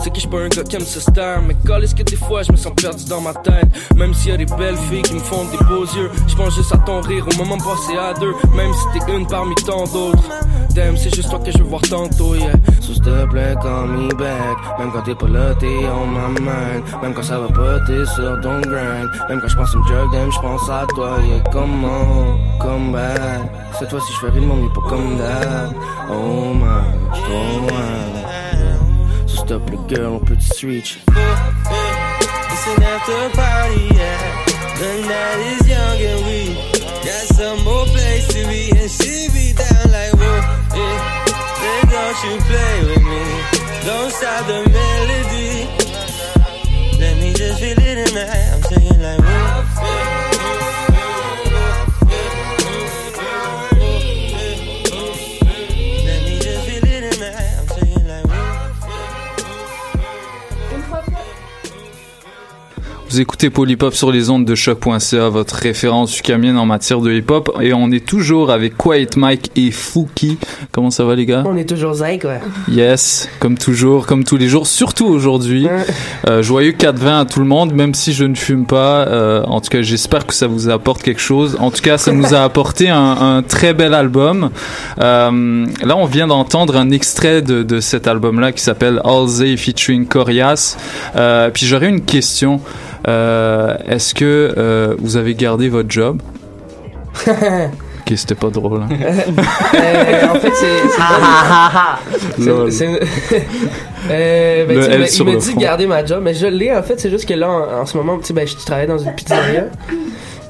Sais que je pas un gars qui aime star. Mais est-ce que des fois je me sens perdu dans ma tête? Même s'il y a des belles filles qui me font des beaux yeux. Je pense juste à ton rire au moment passé à deux. Même si t'es une parmi tant d'autres. Damn, c'est juste toi que je veux voir tantôt, yeah. So, s'il te plaît, call me back. Même quand t'es pas là, t'es on my mind. Même quand ça va pas, t'es sur ton grind. Même quand je pense à une drug, damn, je pense à toi, yeah. Come on, come back. Cette fois-ci, je fais le monde, mais pas comme d'hab. Oh man, trop loin. So, stop le girl, on peut te switch. It's an after party, yeah. The night is young and we got some more place to be and she be Don't you play with me? Don't stop the melody. Let me just feel it tonight. I'm singing like whoa. Vous écoutez Polypop sur les ondes de choc.ca, votre référence ukamienne en matière de hip-hop. Et on est toujours avec Quiet Mike et Fouki. Comment ça va les gars? On est toujours zinc, ouais. Yes, comme toujours, comme tous les jours, surtout aujourd'hui. Euh, joyeux 4-20 à tout le monde, même si je ne fume pas. Euh, en tout cas, j'espère que ça vous apporte quelque chose. En tout cas, ça nous a apporté un, un très bel album. Euh, là, on vient d'entendre un extrait de, de cet album-là qui s'appelle Halsey featuring Corias. Puis j'aurais une question. Euh, Est-ce que euh, vous avez gardé votre job? [LAUGHS] Ok, c'était pas drôle. hein. Euh, en fait, c'est. c'est- Lol. c'est- Euh, ben, il me dit front. de garder ma job, mais je l'ai en fait. C'est juste que là, en, en ce moment, tu sais, ben, je travaille dans une pizzeria.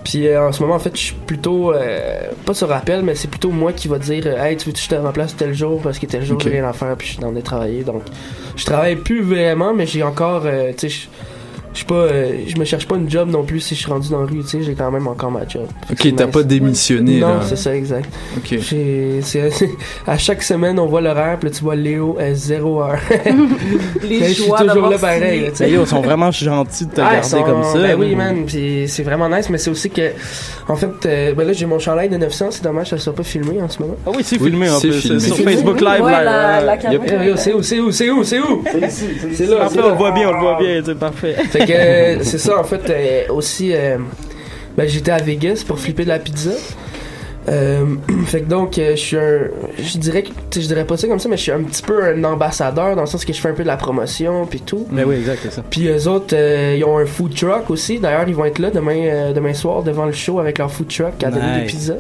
Puis euh, en ce moment, en fait, je suis plutôt. euh, pas sur rappel, mais c'est plutôt moi qui va dire Hey, tu veux que je te remplace tel jour parce que tel jour, j'ai rien à faire, puis je suis dans des travailler. Donc, je travaille plus vraiment, mais j'ai encore. euh, tu sais, je- suis pas. euh, je me cherche pas une job non plus si je suis rendu dans la rue, tu sais, j'ai quand même encore ma job. Ok, t'as nice. pas démissionné, Non, c'est ça, exact. Ok. C'est- [LAUGHS] à chaque semaine, on voit l'horaire, puis là, tu vois Léo à 0 heure. [LAUGHS] Les Mais je suis toujours là pareil. là. Ben, yo, ils sont vraiment gentils de te Ah, garder ils sont- comme ça. Ben oui, man. Puis c'est vraiment nice, mais c'est aussi que, en fait, euh, ben là, j'ai mon chandail de 900. C'est dommage que ça soit pas filmé en ce moment. Ah oui, c'est filmé en c'est plus. Sur? Facebook Live. Ouais, là, la- ouais. la caméra. Yep. Eh, C'est où, c'est où, c'est où, c'est où? C'est là, on le voit bien, on le voit bien, c'est parfait. Fait que euh, c'est ça, en fait, euh, aussi, euh, ben, j'étais à Vegas pour flipper de la pizza. Euh, [CLEARS THROAT] fait que donc, je suis un. Je dirais que. Je dirais pas ça comme ça, mais je suis un petit peu un ambassadeur dans le sens que je fais un peu de la promotion puis tout. Ben oui, exact, c'est ça. Puis eux autres, euh, ils ont un food truck aussi. D'ailleurs, ils vont être là demain, euh, demain soir devant le show avec leur food truck à donner des Nice. pizzas.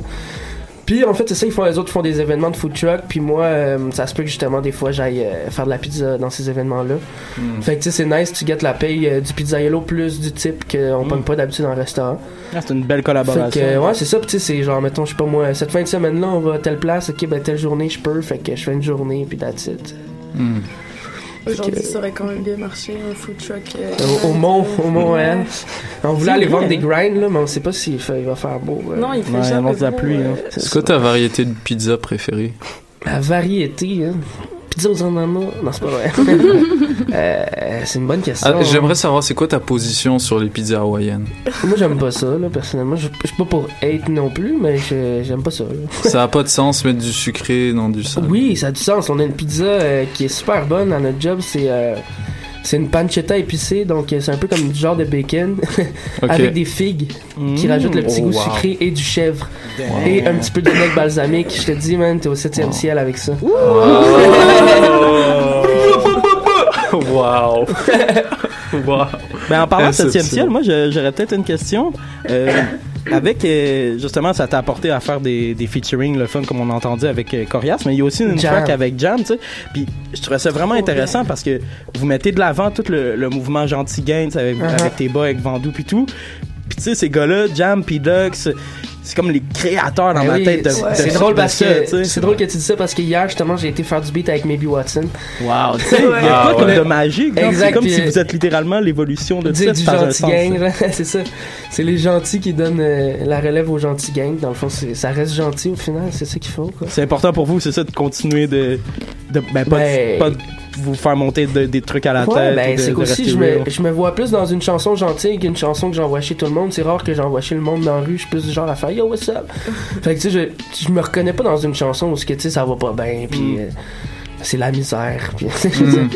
Puis en fait, c'est ça, ils font, les autres font des événements de food truck. Puis moi, euh, ça se peut que justement, des fois, j'aille euh, faire de la pizza dans ces événements-là. Hmm. Fait que tu sais, c'est nice, tu gâtes la paye euh, du pizzaiolo plus du type qu'on pogne pas d'habitude dans le restaurant. Ah, c'est une belle Fait collaboration. que, euh, ouais, c'est ça, Puis, tu sais, c'est genre, mettons, je sais pas moi, cette fin de semaine-là, on va à telle place, ok, ben telle journée, je peux. Fait que je fais une journée, puis that's it. Hmm. Aujourd'hui, ça aurait quand même bien marché, un food truck. euh, Au, au Mont, au Mont Ouais. Montréal. On voulait aller vrai, vendre des hein. grinds, là, mais on sait pas s'il il va faire beau. euh. Non, il fait Ouais, jamais de la pluie, euh, hein. C'est quoi ta variété de pizza préférée? La variété, hein. Pizza aux ananas. Non, c'est pas vrai. [LAUGHS] Euh, c'est une bonne question. Ah, J'aimerais savoir, c'est quoi ta position sur les pizzas hawaïennes? Moi, j'aime pas ça, là, personnellement. Je je suis pas pour hate non plus, mais j'aime pas ça. là. Ça a pas de sens mettre du sucré dans du salé. Oui, ça a du sens. On a une pizza euh, qui est super bonne à notre job. C'est euh, c'est une pancetta épicée, donc euh, c'est un peu comme du genre de bacon [LAUGHS] avec des figues qui Mm. rajoutent le petit Oh, goût wow. sucré et du chèvre et un petit peu de vinaigre balsamique. Je te dis, man, t'es au septième ciel avec ça. [LAUGHS] wow. [LAUGHS] wow. Ben, en parlant de 7 Exceptionnel. ciel, moi, j'aurais peut-être une question. Euh, avec, euh, justement, ça t'a apporté à faire des, des featuring, le fun, comme on a entendu avec euh, Corias, mais il y a aussi une Jam. track avec Jam, tu sais. Puis je trouvais ça vraiment intéressant parce que vous mettez de l'avant tout le, le mouvement Gentil sais, avec, Uh-huh. avec tes bas, avec Vandou, puis tout. Puis tu sais, ces gars-là, Jam, puis Dux, c'est comme les créateurs dans Ben ma oui, tête de, c'est- de- C'est de drôle parce ça, que c'est drôle que tu dis ça parce que hier justement j'ai été faire du beat avec Maybe Watson. Wow, [LAUGHS] il y a Ah, quoi comme ouais. de magique? C'est comme si vous êtes littéralement l'évolution de Du, ça du gentil gang, [LAUGHS] c'est ça. C'est les gentils qui donnent euh, la relève aux gentils gangs. Dans le fond, ça reste gentil au final, c'est ça qu'il faut. C'est important pour vous, c'est ça, de continuer de. de ben, pas, Ben- pas de vous faire monter de- des trucs à la Ouais, tête. ben, c'est qu'aussi, je me, je me vois plus dans une chanson gentille qu'une chanson que j'envoie chez tout le monde. C'est rare que j'envoie chez le monde dans la rue. Je suis plus du genre à faire Yo, what's up? [LAUGHS] fait que, tu sais, je, je me reconnais pas dans une chanson où, ce que, tu sais, ça va pas bien, puis Mm. euh, c'est la misère. Puis, [LAUGHS] dire,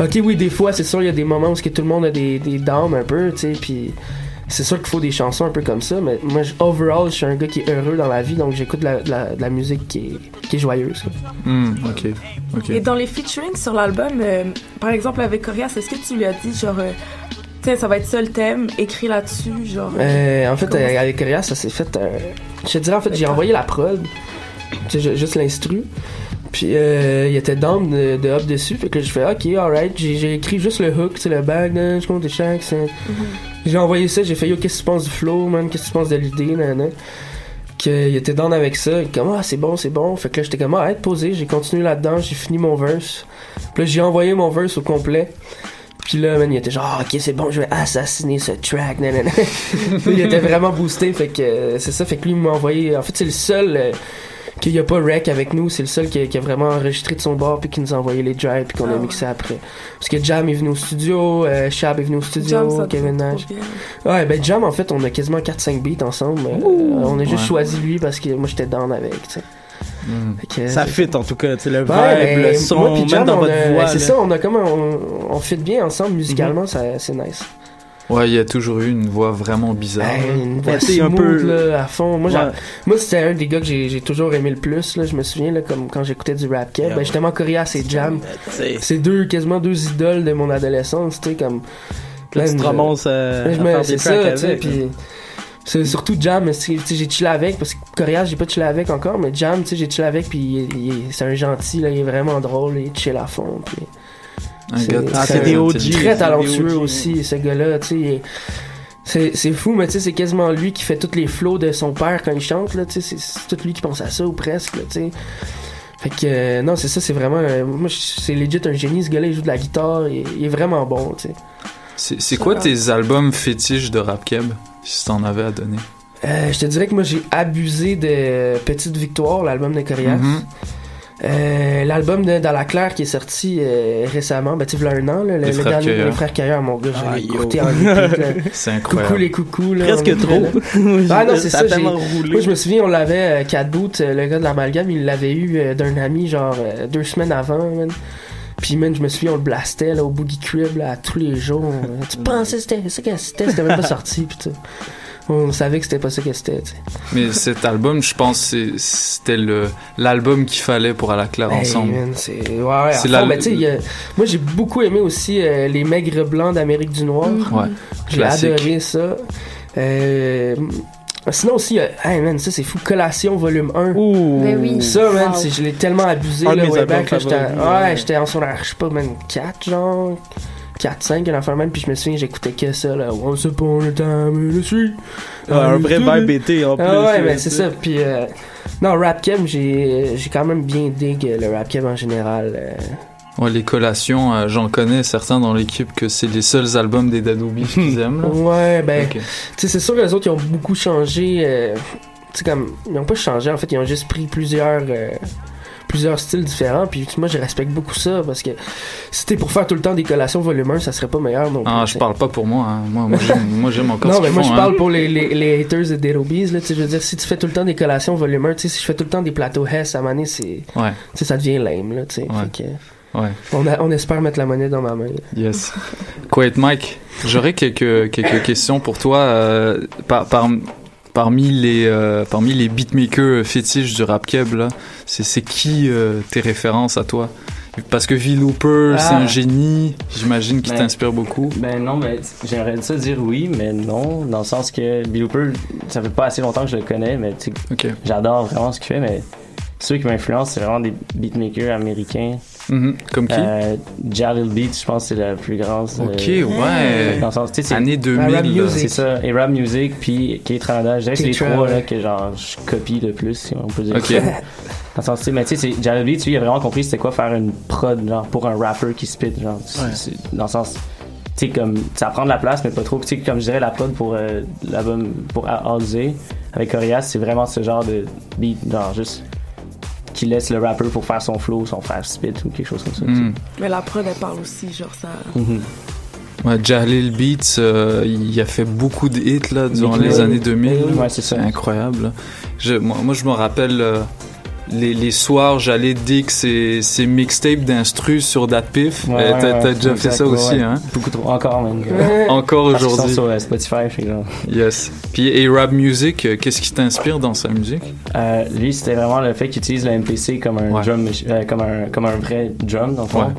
ok, oui, des fois, c'est sûr, il y a des moments où ce que tout le monde a des, des downs un peu, tu sais, puis c'est sûr qu'il faut des chansons un peu comme ça, mais moi, overall, je suis un gars qui est heureux dans la vie, donc j'écoute de la, de la, de la musique qui est, qui est joyeuse. Hmm, ok. Et dans les featuring sur l'album, euh, par exemple avec Corias, est-ce que tu lui as dit genre, euh, tiens, ça va être ça le thème, écrit là-dessus, genre. Euh, en fait, euh, avec Corias, ça s'est fait. euh, je te dirais, en fait, j'ai envoyé la prod, sais, juste l'instru. Puis euh, il était down de, de hop dessus. Fait que je fais, ok, alright. J'ai j'ai écrit juste le hook, tu sais, le bag, je compte des chaque. J'ai envoyé ça, j'ai fait, yo, qu'est-ce que tu penses du flow, man? Qu'est-ce que tu penses de l'idée, nan, Qu'il était down avec ça. Il comme, ah, c'est bon, c'est bon. Fait que là, j'étais comme, ah, arrête, posé. J'ai continué là-dedans, j'ai fini mon verse. Puis là, j'ai envoyé mon verse au complet. Puis là, man, il était genre, Ah, ok, c'est bon, je vais assassiner ce track, nanana. [LAUGHS] il était vraiment boosté, fait que euh, c'est ça, fait que lui, il m'a envoyé. En fait, c'est le seul euh, qu'il n'y a pas rec avec nous, c'est le seul qui a, qui a vraiment enregistré de son bord, puis qui nous a envoyé les drives, puis qu'on a mixé après. Parce que Jam est venu au studio, euh, Shab est venu au studio, Jam, ça Kevin Nash. Ouais, ben Jam, en fait, on a quasiment 4-5 beats ensemble. euh, on a juste Ouais. choisi lui parce que moi, j'étais down avec, tu sais. Fait que, Ça fit en tout cas, tu sais, le vibe, Ouais, le ben, son, moi puis même Jam, dans votre a- voix. C'est ça, on a comme un- on, on fit bien ensemble musicalement, ça- c'est nice. Ouais, il y a toujours eu une voix vraiment bizarre. Hey, une voix Ouais, un smooth, peu- là, à fond. Moi, genre- Ouais. moi c'était un des gars que j'ai toujours aimé le plus. Là, je me souviens, là, comme quand j'écoutais du rap Yeah. ben, justement, Corias et Jam. C'est- deux, quasiment deux idoles de mon adolescence, tu sais, comme. Là, tu te je- ramasses à- C'est des ça, tu sais, puis. C'est surtout Jam, j'ai chillé avec, parce que Corias, j'ai pas chillé avec encore, mais Jam, tu sais, j'ai chillé avec, puis c'est un gentil, là, il est vraiment drôle, il chill à fond, puis. C'est des OG, Très talentueux aussi, ce gars-là, tu sais. C'est, c'est fou, mais tu sais, c'est quasiment lui qui fait tous les flows de son père quand il chante, là, tu sais. C'est, tout lui qui pense à ça, ou presque, tu sais. Fait que, euh, non, c'est ça, c'est vraiment. euh, moi, je- c'est legit un génie, ce gars-là, il joue de la guitare, il, il est vraiment bon, tu sais. C'est c'est quoi tes albums fétiches de rap keb, si t'en avais à donner? Euh, je te dirais que moi, j'ai abusé de Petite Victoire, l'album de Corias. Mhm. Euh, l'album de Dans la Claire qui est sorti euh, récemment, ben tu sais, v'là un an, là, le, Les le dernier Caillard. Les Frères Caillard, mon gars, j'ai Ah, écouté en. [LAUGHS] C'est incroyable. Coucou les coucous, là. Presque trop. là. [LAUGHS] Ah non, c'est Ça ça. Moi, je me souviens, on l'avait, euh, Cat Boot, euh, le gars de l'amalgame, il l'avait eu euh, d'un ami, genre, euh, deux semaines avant, man. Puis, man, je me souviens, on le blastait, là, au Boogie Crib, là, à tous les jours. Euh, [LAUGHS] tu pensais que c'était ça que c'était, c'était même pas sorti, pis tout. On savait que c'était pas ça que c'était, tu sais. Mais cet album, je pense, c'était le l'album qu'il fallait pour à la claire Hey, ensemble. man, c'est ouais, ouais, la- a- moi j'ai beaucoup aimé aussi euh, les maigres blancs d'Amérique du Noir. Ouais, J'ai adoré ça. Euh, sinon aussi, euh, hey man, ça c'est fou, Collation volume 1. Ben oui. Ça, man, Wow. je l'ai tellement abusé là, ouais, ouais. j'étais en son je sais pas, man, 4 genre. 4, 5, une affaire même, puis je me souviens, j'écoutais que ça, là. Once upon a time in the street. Ouais, un vrai vibe été en plus. Ah ouais, mais c'est ça. Puis, euh, non, Rap j'ai j'ai quand même bien dig euh, le Rap en général. euh. Ouais, les collations, euh, j'en connais certains dans l'équipe que c'est les seuls albums des Dadoobies [LAUGHS] qu'ils aiment. là. Ouais, ben, tu sais, c'est sûr que les autres, ils ont beaucoup changé. euh, tu sais, comme, ils ont pas changé, en fait, ils ont juste pris plusieurs. euh, plusieurs styles différents. Puis moi, je respecte beaucoup ça parce que si t'es pour faire tout le temps des collations volume 1, ça serait pas meilleur non plus. Ah, je parle pas pour moi. hein. Moi, moi, j'aime, encore Non, ce mais moi, font, je hein. parle pour les, les, les haters de Dead Obies, là, tu sais, je veux dire, si tu fais tout le temps des collations volume 1, tu sais, si je fais tout le temps des plateaux Hess, à donné, c'est, Ouais. ça devient lame, là, fait que, Ouais. on, a- on espère mettre la monnaie dans ma main. là. Yes. Quiet Mike, j'aurais quelques, quelques questions pour toi. euh, par, par- parmi, les, euh, parmi les beatmakers fétiches du rap keb, c'est, c'est qui euh, tes références à toi? Parce que V. Looper, c'est Ah. un génie, j'imagine qu'il Ben, t'inspire beaucoup. Ben non, mais j'aimerais ça dire oui, mais non, dans le sens que Bill Hooper, ça fait pas assez longtemps que je le connais, mais sais, j'adore vraiment ce qu'il fait, mais ceux qui m'influencent, c'est vraiment des beatmakers américains. Mhm. Comme qui? Euh, Jalil Beats, je pense que c'est la plus grande. Ok, euh, ouais. Dans le sens, tu sais, c'est- Année 2000, Rap là. music. C'est ça, et rap music, puis Kate Randa. Je dirais que c'est les trois là, que genre, je copie le plus, si on peut dire. Ok. [LAUGHS] Dans le sens, tu sais, mais tu sais, Jalil Beats, lui, il a vraiment compris c'était quoi faire une prod, genre, pour un rapper qui spit, genre, c'est- Ouais. dans le sens, tu sais, comme, ça prend de la place, mais pas trop. Tu sais, comme je dirais, la prod pour euh, l'album, pour Halsey, avec Corias, c'est vraiment ce genre de beat, genre, juste, qui laisse le rapper pour faire son flow, son faire spit ou quelque chose comme ça. tu sais. Mm. Mais la prod, elle parle aussi, genre ça. Mhm. Ouais, Jalil Beats, euh, il a fait beaucoup de hits là, durant les années 2000. Ouais, c'est ça. incroyable. là. Je, moi, moi, je me rappelle euh, les, les soirs, j'allais dig ces, ces mixtapes d'instrus sur DatPiff. Ouais, Euh, ouais, t'as, ouais, déjà exact, fait ça ouais, aussi, ouais. hein? Beaucoup trop, encore même. Encore aujourd'hui. sur euh, Spotify, genre. Yes. Puis A-Rap Music, euh, qu'est-ce qui t'inspire dans sa musique? Euh, lui, c'était vraiment le fait qu'il utilise le MPC comme un drum, mach- euh, comme un comme un vrai drum dans le fond.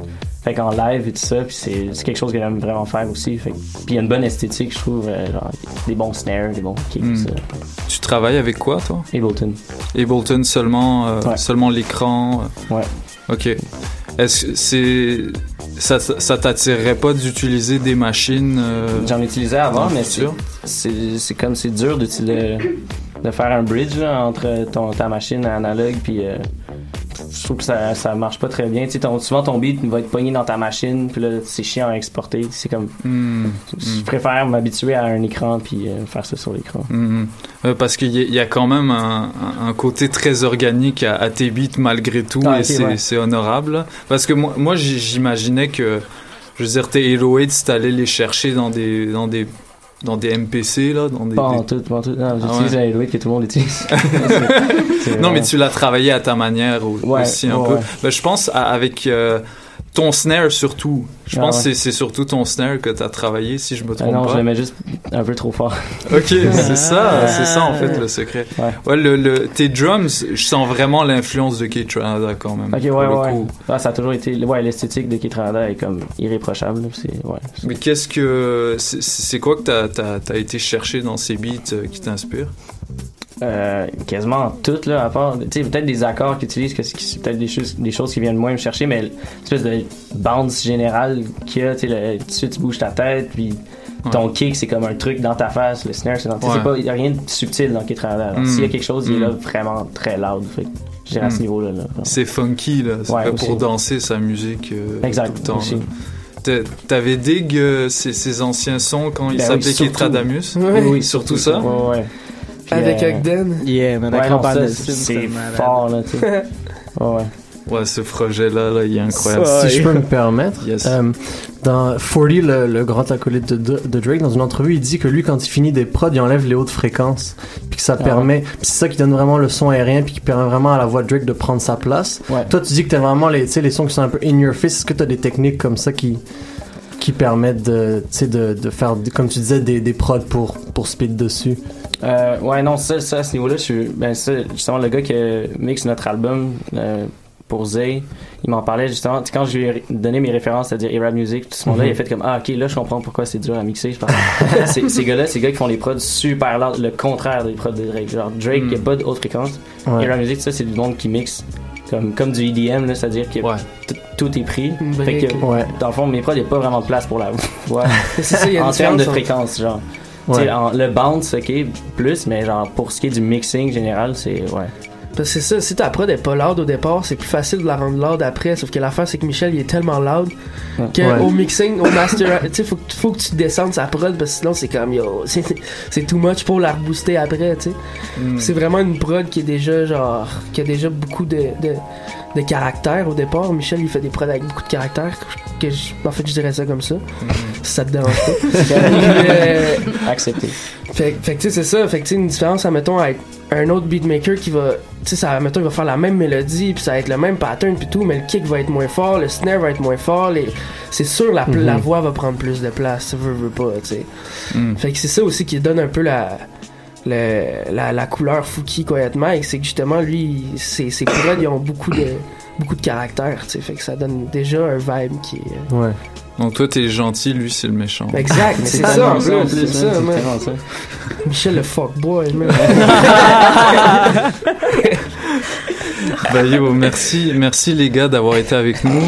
Fait qu'en live et tout ça, puis c'est quelque chose que j'aime vraiment faire aussi. Fait puis il y a une bonne esthétique, je trouve, euh, genre des bons snares, des bons kicks. Hmm. ça. Tu travailles avec quoi, toi? Ableton. Ableton seulement, euh, Ouais. seulement l'écran? Ouais. Ok. Est-ce que c'est... Ça, ça t'attirerait pas d'utiliser des machines? euh, J'en utilisais avant, mais c'est comme c'est dur de, de, faire un bridge là, entre ton, ta machine analogue puis euh, je trouve que ça, ça marche pas très bien. Tu sais, ton- souvent ton beat va être pogné dans ta machine puis là c'est chiant à exporter. C'est comme Hmm. je préfère m'habituer à un écran puis euh, faire ça sur l'écran. Mhm. Euh, parce qu'il y, y a quand même un, côté très organique à, à tes beats malgré tout Ah, et c'est ouais. honorable. Parce que moi, j'imaginais que, je veux dire, tes Halo 8, t'allais les chercher dans des, dans des, dans des MPC, là, dans des... Pas en tout, pas en tout. Non, Ah j'utilise ouais. la Helloid que tout le monde utilise. [LAUGHS] Non, mais tu l'as travaillé à ta manière au- Ouais, aussi un ouais, peu. Ben, je pense à- avec euh, ton snare surtout. Je Ah, pense ouais. que c'est- surtout ton snare que tu as travaillé, si je me Ah trompe non, pas. je le mets juste un peu trop fort. [LAUGHS] Ok, c'est ça, c'est ça en fait le secret. Ouais, le, le- tes drums, je sens vraiment l'influence de Kate Ranada quand même. Ok, ouais, ouais. coup. Ah, ça a toujours été. Ouais, l'esthétique de Kate Randa est comme irréprochable. là, C'est, ouais. Mais qu'est-ce que. C'est quoi que t'as as, été chercher dans ces beats euh, qui t'inspirent? Euh, quasiment toutes, là, à part. Tu sais, peut-être des accords qu'ils utilisent, que c'est peut-être des choses, des choses qui viennent moins me chercher, mais l'espèce de bounce générale qu'il y a, tu sais, tout de suite tu bouges ta tête, puis. Ton kick, c'est comme un truc dans ta face. Le snare, c'est dans. Ouais. pas- Il n'y a rien de subtil dans Kate Randa. Alors, Mm. S'il y a quelque chose, il est là Mm. vraiment très loud. Fait dirais à ce Mm. niveau-là. là. C'est funky, là. C'est Ouais, pour danser sa musique euh, Exact, tout le temps. aussi. T'avais dig euh, ces, ces anciens sons quand il Ben oui, s'appelait surtout. Ketradamus Oui, oui, surtout ça Ouais, ouais. Avec euh, Ogden. Yeah, man, Ouais, avec non, Robert ça, Nelson, c'est fort, là, tu sais. [LAUGHS] Ouais, ouais. Ouais, ce projet-là, là, il est incroyable. Si je peux me permettre, Yes. euh, dans 40, le, le grand acolyte de, de Drake, dans une entrevue, il dit que lui, quand il finit des prods, il enlève les hautes fréquences, puis que ça Ah permet, puis c'est ça qui donne vraiment le son aérien, puis qui permet vraiment à la voix de Drake de prendre sa place. Ouais. Toi, tu dis que t'as vraiment les, tu sais, les sons qui sont un peu in your face. Est-ce que t'as des techniques comme ça qui qui permettent de, de, de faire, comme tu disais, des, des prods pour, pour speed dessus? Euh, ouais, non, ça, ça à ce niveau-là, je suis. Ben, ça, justement, le gars qui a mix notre album euh, pour Zay, il m'en parlait justement. Quand je lui ai donné mes références, c'est-à-dire Arab Music, tout ce monde-là, Mhm. il a fait comme Ah, ok, là, je comprends pourquoi c'est dur à mixer. [LAUGHS] Ces gars-là, des gars qui font des prods super lents, le contraire des prods de Drake. Genre, Drake, il n'y a pas de haute fréquence. Ouais. Arab Music, ça, c'est du monde qui mixe. Comme, comme du EDM, là, c'est-à-dire que tout est pris. Une Fait que, brique. Ouais. dans le fond, mes prods, il n'y a pas vraiment de place pour la [LAUGHS] voix. [LAUGHS] Ça, y a en termes de fréquence, genre. Ouais. En- le bounce, ok, plus, mais genre pour ce qui est du mixing général, c'est ouais. Parce que c'est ça, si ta prod est pas loud au départ, c'est plus facile de la rendre loud après. Sauf que l'affaire, c'est que Michel, il est tellement loud que Ouais. au mixing, au master, [LAUGHS] tu sais, faut, que- faut que tu descendes sa prod parce que sinon, c'est comme yo, [LAUGHS] c'est c'est too much pour la rebooster après, tu sais. Mm. C'est vraiment une prod qui est déjà genre, qui a déjà beaucoup de, de, de caractère au départ. Michel, il fait des prods avec beaucoup de caractère. Que je- en fait, je dirais ça comme ça. Si ça te dérange pas. [LAUGHS] Euh, Accepté. fait, fait que tu sais, c'est ça. Fait que tu sais, une différence, admettons, avec un autre beatmaker qui va. Tu sais, ça, admettons, il va faire la même mélodie, puis ça va être le même pattern, puis tout, mais le kick va être moins fort, le snare va être moins fort, les... c'est sûr, la, Mhm. la voix va prendre plus de place, veux, veux pas, tu sais. Mm. Fait que c'est ça aussi qui donne un peu la. le- la, la couleur Fouki Quiet Mike, c'est que justement, lui, ses, ses ils ont beaucoup de, beaucoup de caractère, tu sais. Fait que ça donne déjà un vibe qui est. Ouais. Donc toi, t'es gentil, lui, c'est le méchant. Exact, mais c'est ça en plus, ça, en plus, c'est man. ça. Michel le fuckboy, man. [LAUGHS] Bah yo, merci, merci les gars d'avoir été avec nous.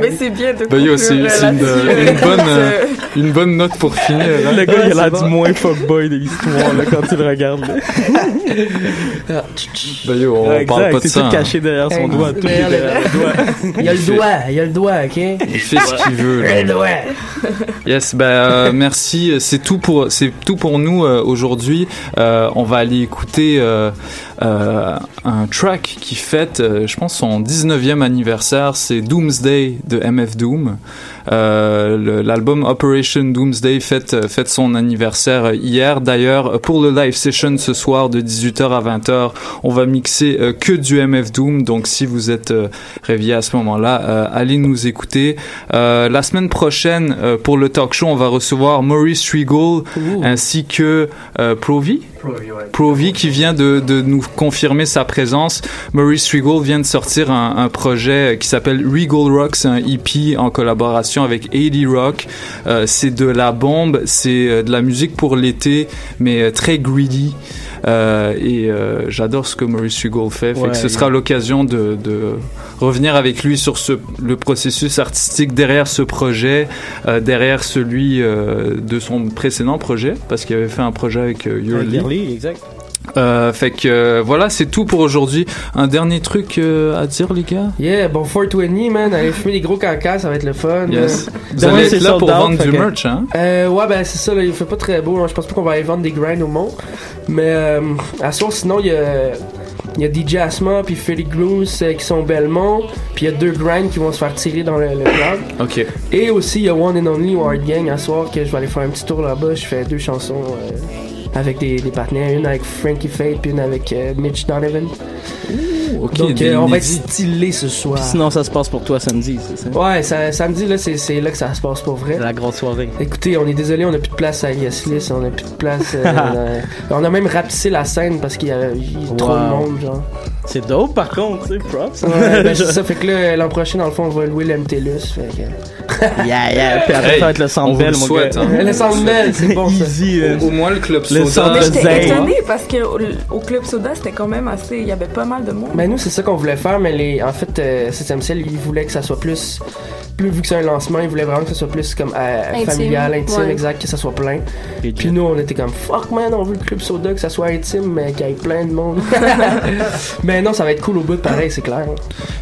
Mais c'est bien de Bah yo, conclure c'est c'est une, là-dessus. une [LAUGHS] bonne, euh, une bonne note pour finir. hein. Le gars, il a l'air c'est du moins fuckboy de l'histoire, là, quand tu le regardes. Bah yo, on Ouais, parle exact, pas de c'est ça. tout hein. caché derrière son doigt. Tout est derrière le doigt. Il y a le doigt, il y a le doigt, ok? Il fait ce qu'il veut. là. Le doigt. Yes, bah euh, merci. C'est tout pour c'est tout pour nous euh, aujourd'hui. Euh, on va aller écouter euh, euh, un track qui fête, euh, je pense, son 19e anniversaire. C'est Doomsday de MF Doom. Euh, L'album Operation Doomsday fête, euh, fête son anniversaire hier. D'ailleurs, pour le live session ce soir de 18h à 20h, on va mixer euh, que du MF Doom. Donc si vous êtes réveillé à ce moment-là, allez nous écouter. La semaine prochaine, pour le talk show, on va recevoir Maurice Regal ainsi que Provi. Provi qui vient de, de nous confirmer sa présence. Maurice Regal vient de sortir un, un projet qui s'appelle Regal Rock, c'est un EP en collaboration avec 80 Rock. Euh, c'est de la bombe, c'est euh, de la musique pour l'été, mais euh, très greedy. Euh, et euh, j'adore ce que Maurice Regal fait. fait Ouais, que ce sera l'occasion de, de revenir avec lui sur ce, le processus artistique derrière ce projet, euh, derrière celui de son précédent projet, parce qu'il avait fait un projet avec. Girly, exact. Euh, fait que euh, voilà, c'est tout pour aujourd'hui. Un dernier truc euh, à dire, les gars? Yeah, bon 420, man. Allez fumer des gros cancas, ça va être le fun. Yes. Euh, Vous allez être là pour vendre du merch, hein? Euh, ouais, ben c'est ça, là, il fait pas très beau. hein. Je pense pas qu'on va aller vendre des grinds au monde. Mais à soir, sinon, il y a, il y a DJ Asma puis Philly Groose euh, qui sont Belmont. Puis il y a deux grinds qui vont se faire tirer dans le, le club. Ok. Et aussi, il y a One and Only Hard Gang à soir que je vais aller faire un petit tour là-bas. Je fais deux chansons euh, avec des, des partenaires. Une avec Frankie Fate puis une avec euh, Mitch Donovan. ok, Donc euh, on va être stylé ce soir. Puis sinon, ça se passe pour toi samedi, c'est ça? Ouais, ça- samedi, là, c'est c'est là que ça se passe pour vrai. La grosse soirée. Écoutez, on est désolé, on a plus de place à Yes List, on a plus de place. euh, [LAUGHS] on, a, on a même rapetissé la scène parce qu'il y a, il y a trop de monde, genre. C'est dope par contre, tu sais, props. Ouais, ben, c'est ça [LAUGHS] fait que là, l'an prochain, dans le fond, on va louer l'MTLUS. Fait que... Yeah, yeah. Puis après, Hey, ça va être le le mon souhaite, gars. hein. Le Centre Bell, c'est bon ça. Easy. euh. Au, au moins le club Le soda. Mais j'étais Zay. étonnée parce que au, au Club Soda, c'était quand même assez. Il y avait pas mal de monde. Ben nous, c'est ça qu'on voulait faire, mais les, en fait, euh, System Cell, ils voulaient que ça soit plus, plus vu que c'est un lancement, ils voulaient vraiment que ça soit plus comme euh, Intime, familial, intime, ouais. exact, que ça soit plein. Puis nous, on était comme fuck man, on veut le club soda, que ça soit intime, mais qu'il y ait plein de monde. [LAUGHS] mais non, ça va être cool au bout, pareil, c'est clair.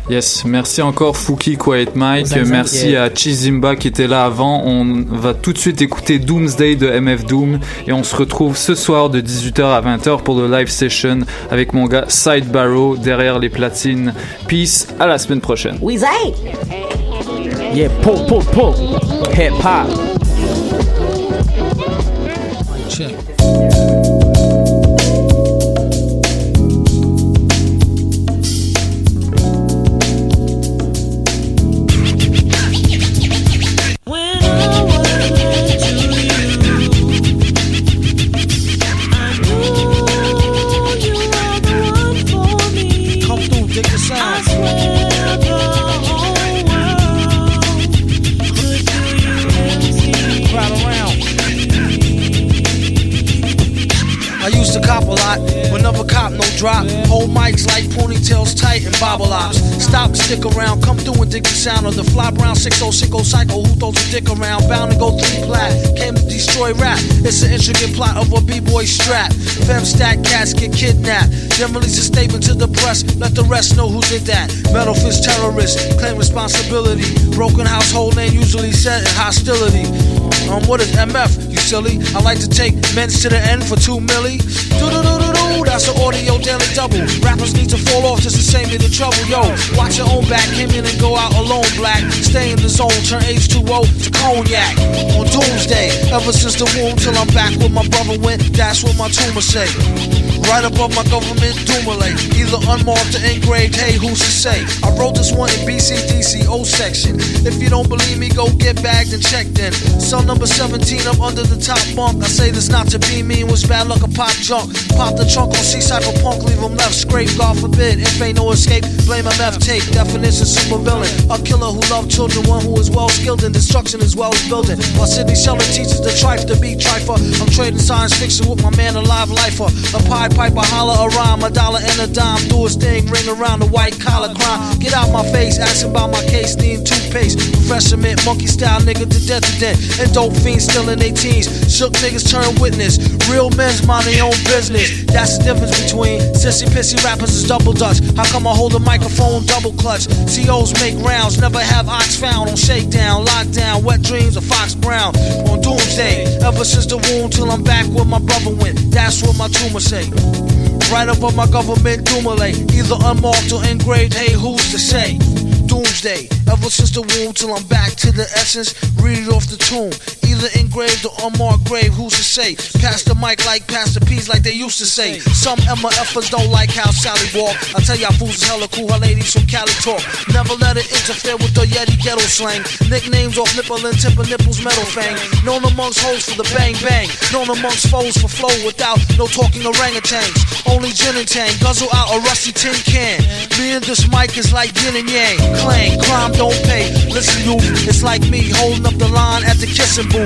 Yes, merci encore Fouki Quiet Mike, merci à Chizimba qui était là avant. On va tout de suite écouter Doomsday de MF Doom et on se retrouve ce soir de 18h à 20h pour le live session avec mon gars Side Barrow derrière les platines. Peace, à la semaine prochaine. Weezy! Yeah, pull, pull, pull. Hip hop. Come bobble ops. Stop, stick around, come through and dig the sound of the fly brown 606 cycle. Who throws a dick around? Bound to go three plat. Came to destroy rap. It's an intricate plot of a b-boy strap. Fem stat cats get kidnapped. Then release a statement to the press. Let the rest know who did that. Metal fist terrorists claim responsibility. Broken household name usually set in hostility. Um, what is MF? You silly. I like to take men's to the end for two milli. Do. That's an audio daily double. Rappers need to fall off just to save me the trouble. Yo, watch your own back. Came in and go out alone. Black. Stay in the zone. Turn H2O to cognac. On doomsday. Ever since the womb till I'm back where my brother went. That's what my tumor say. Right above my government doomulate. Either unmarked or engraved. Hey, who's to say? I wrote this one in BCDC O section. If you don't believe me, go get bagged and checked in. Cell number 17, I'm under the top bunk. I say this not to be mean, was bad luck a pop junk. Pop the trunk on C-side for punk, leave him left scrape. God forbid, if ain't no escape, blame MF tape. Definition super villain. A killer who loved children, one who is well skilled in destruction as well as building. While Sidney Sheldon teaches the trife to be trifer. I'm trading science fiction with my man, a live lifer. A pie piper, holler a rhyme, a dollar and a dime. Do a thing, ring around the white collar crime. Get out my face, asking about my case, need toothpaste. Mint, monkey style nigga to death to. And dope fiends still in their teens. Shook niggas turn witness. Real men's mind their own business. That's the difference between sissy pissy rappers is double dutch. How come I hold a microphone double clutch? COs make rounds, never have ox found on shakedown, lockdown, wet dreams of Fox Brown on doomsday. Ever since the womb till I'm back where my brother went. That's what my tumor say. Right above my government doomulate. Either unmarked or engraved, hey, who's to say? Doomsday, ever since the womb till I'm back to the essence. Read it off the tomb. Either engraved or unmarked grave, who's to say? Pass the mic like Pastor P's, like they used to say. Some MFers don't like how Sally walk. I tell y'all fools is hella cool, her ladies from Cali talk. Never let it interfere with the Yeti ghetto slang. Nicknames off nipple and tip of nipples, metal fang. Known amongst hoes for the bang bang. Known amongst foes for flow without no talking orangutans. Only gin and tang, guzzle out a rusty tin can. Me and this mic is like yin and yang. Clang, crime don't pay. Listen, you, it's like me holding up the line at the kissing booth.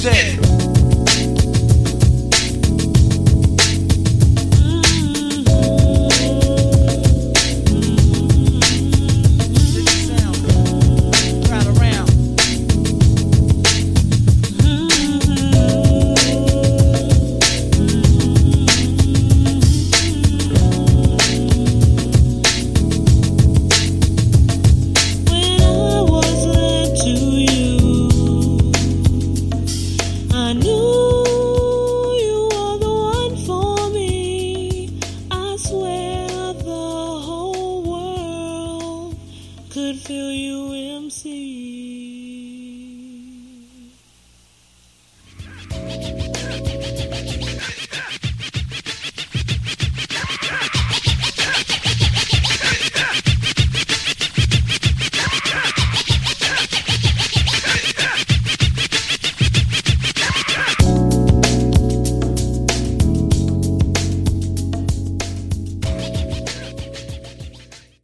Doomsday.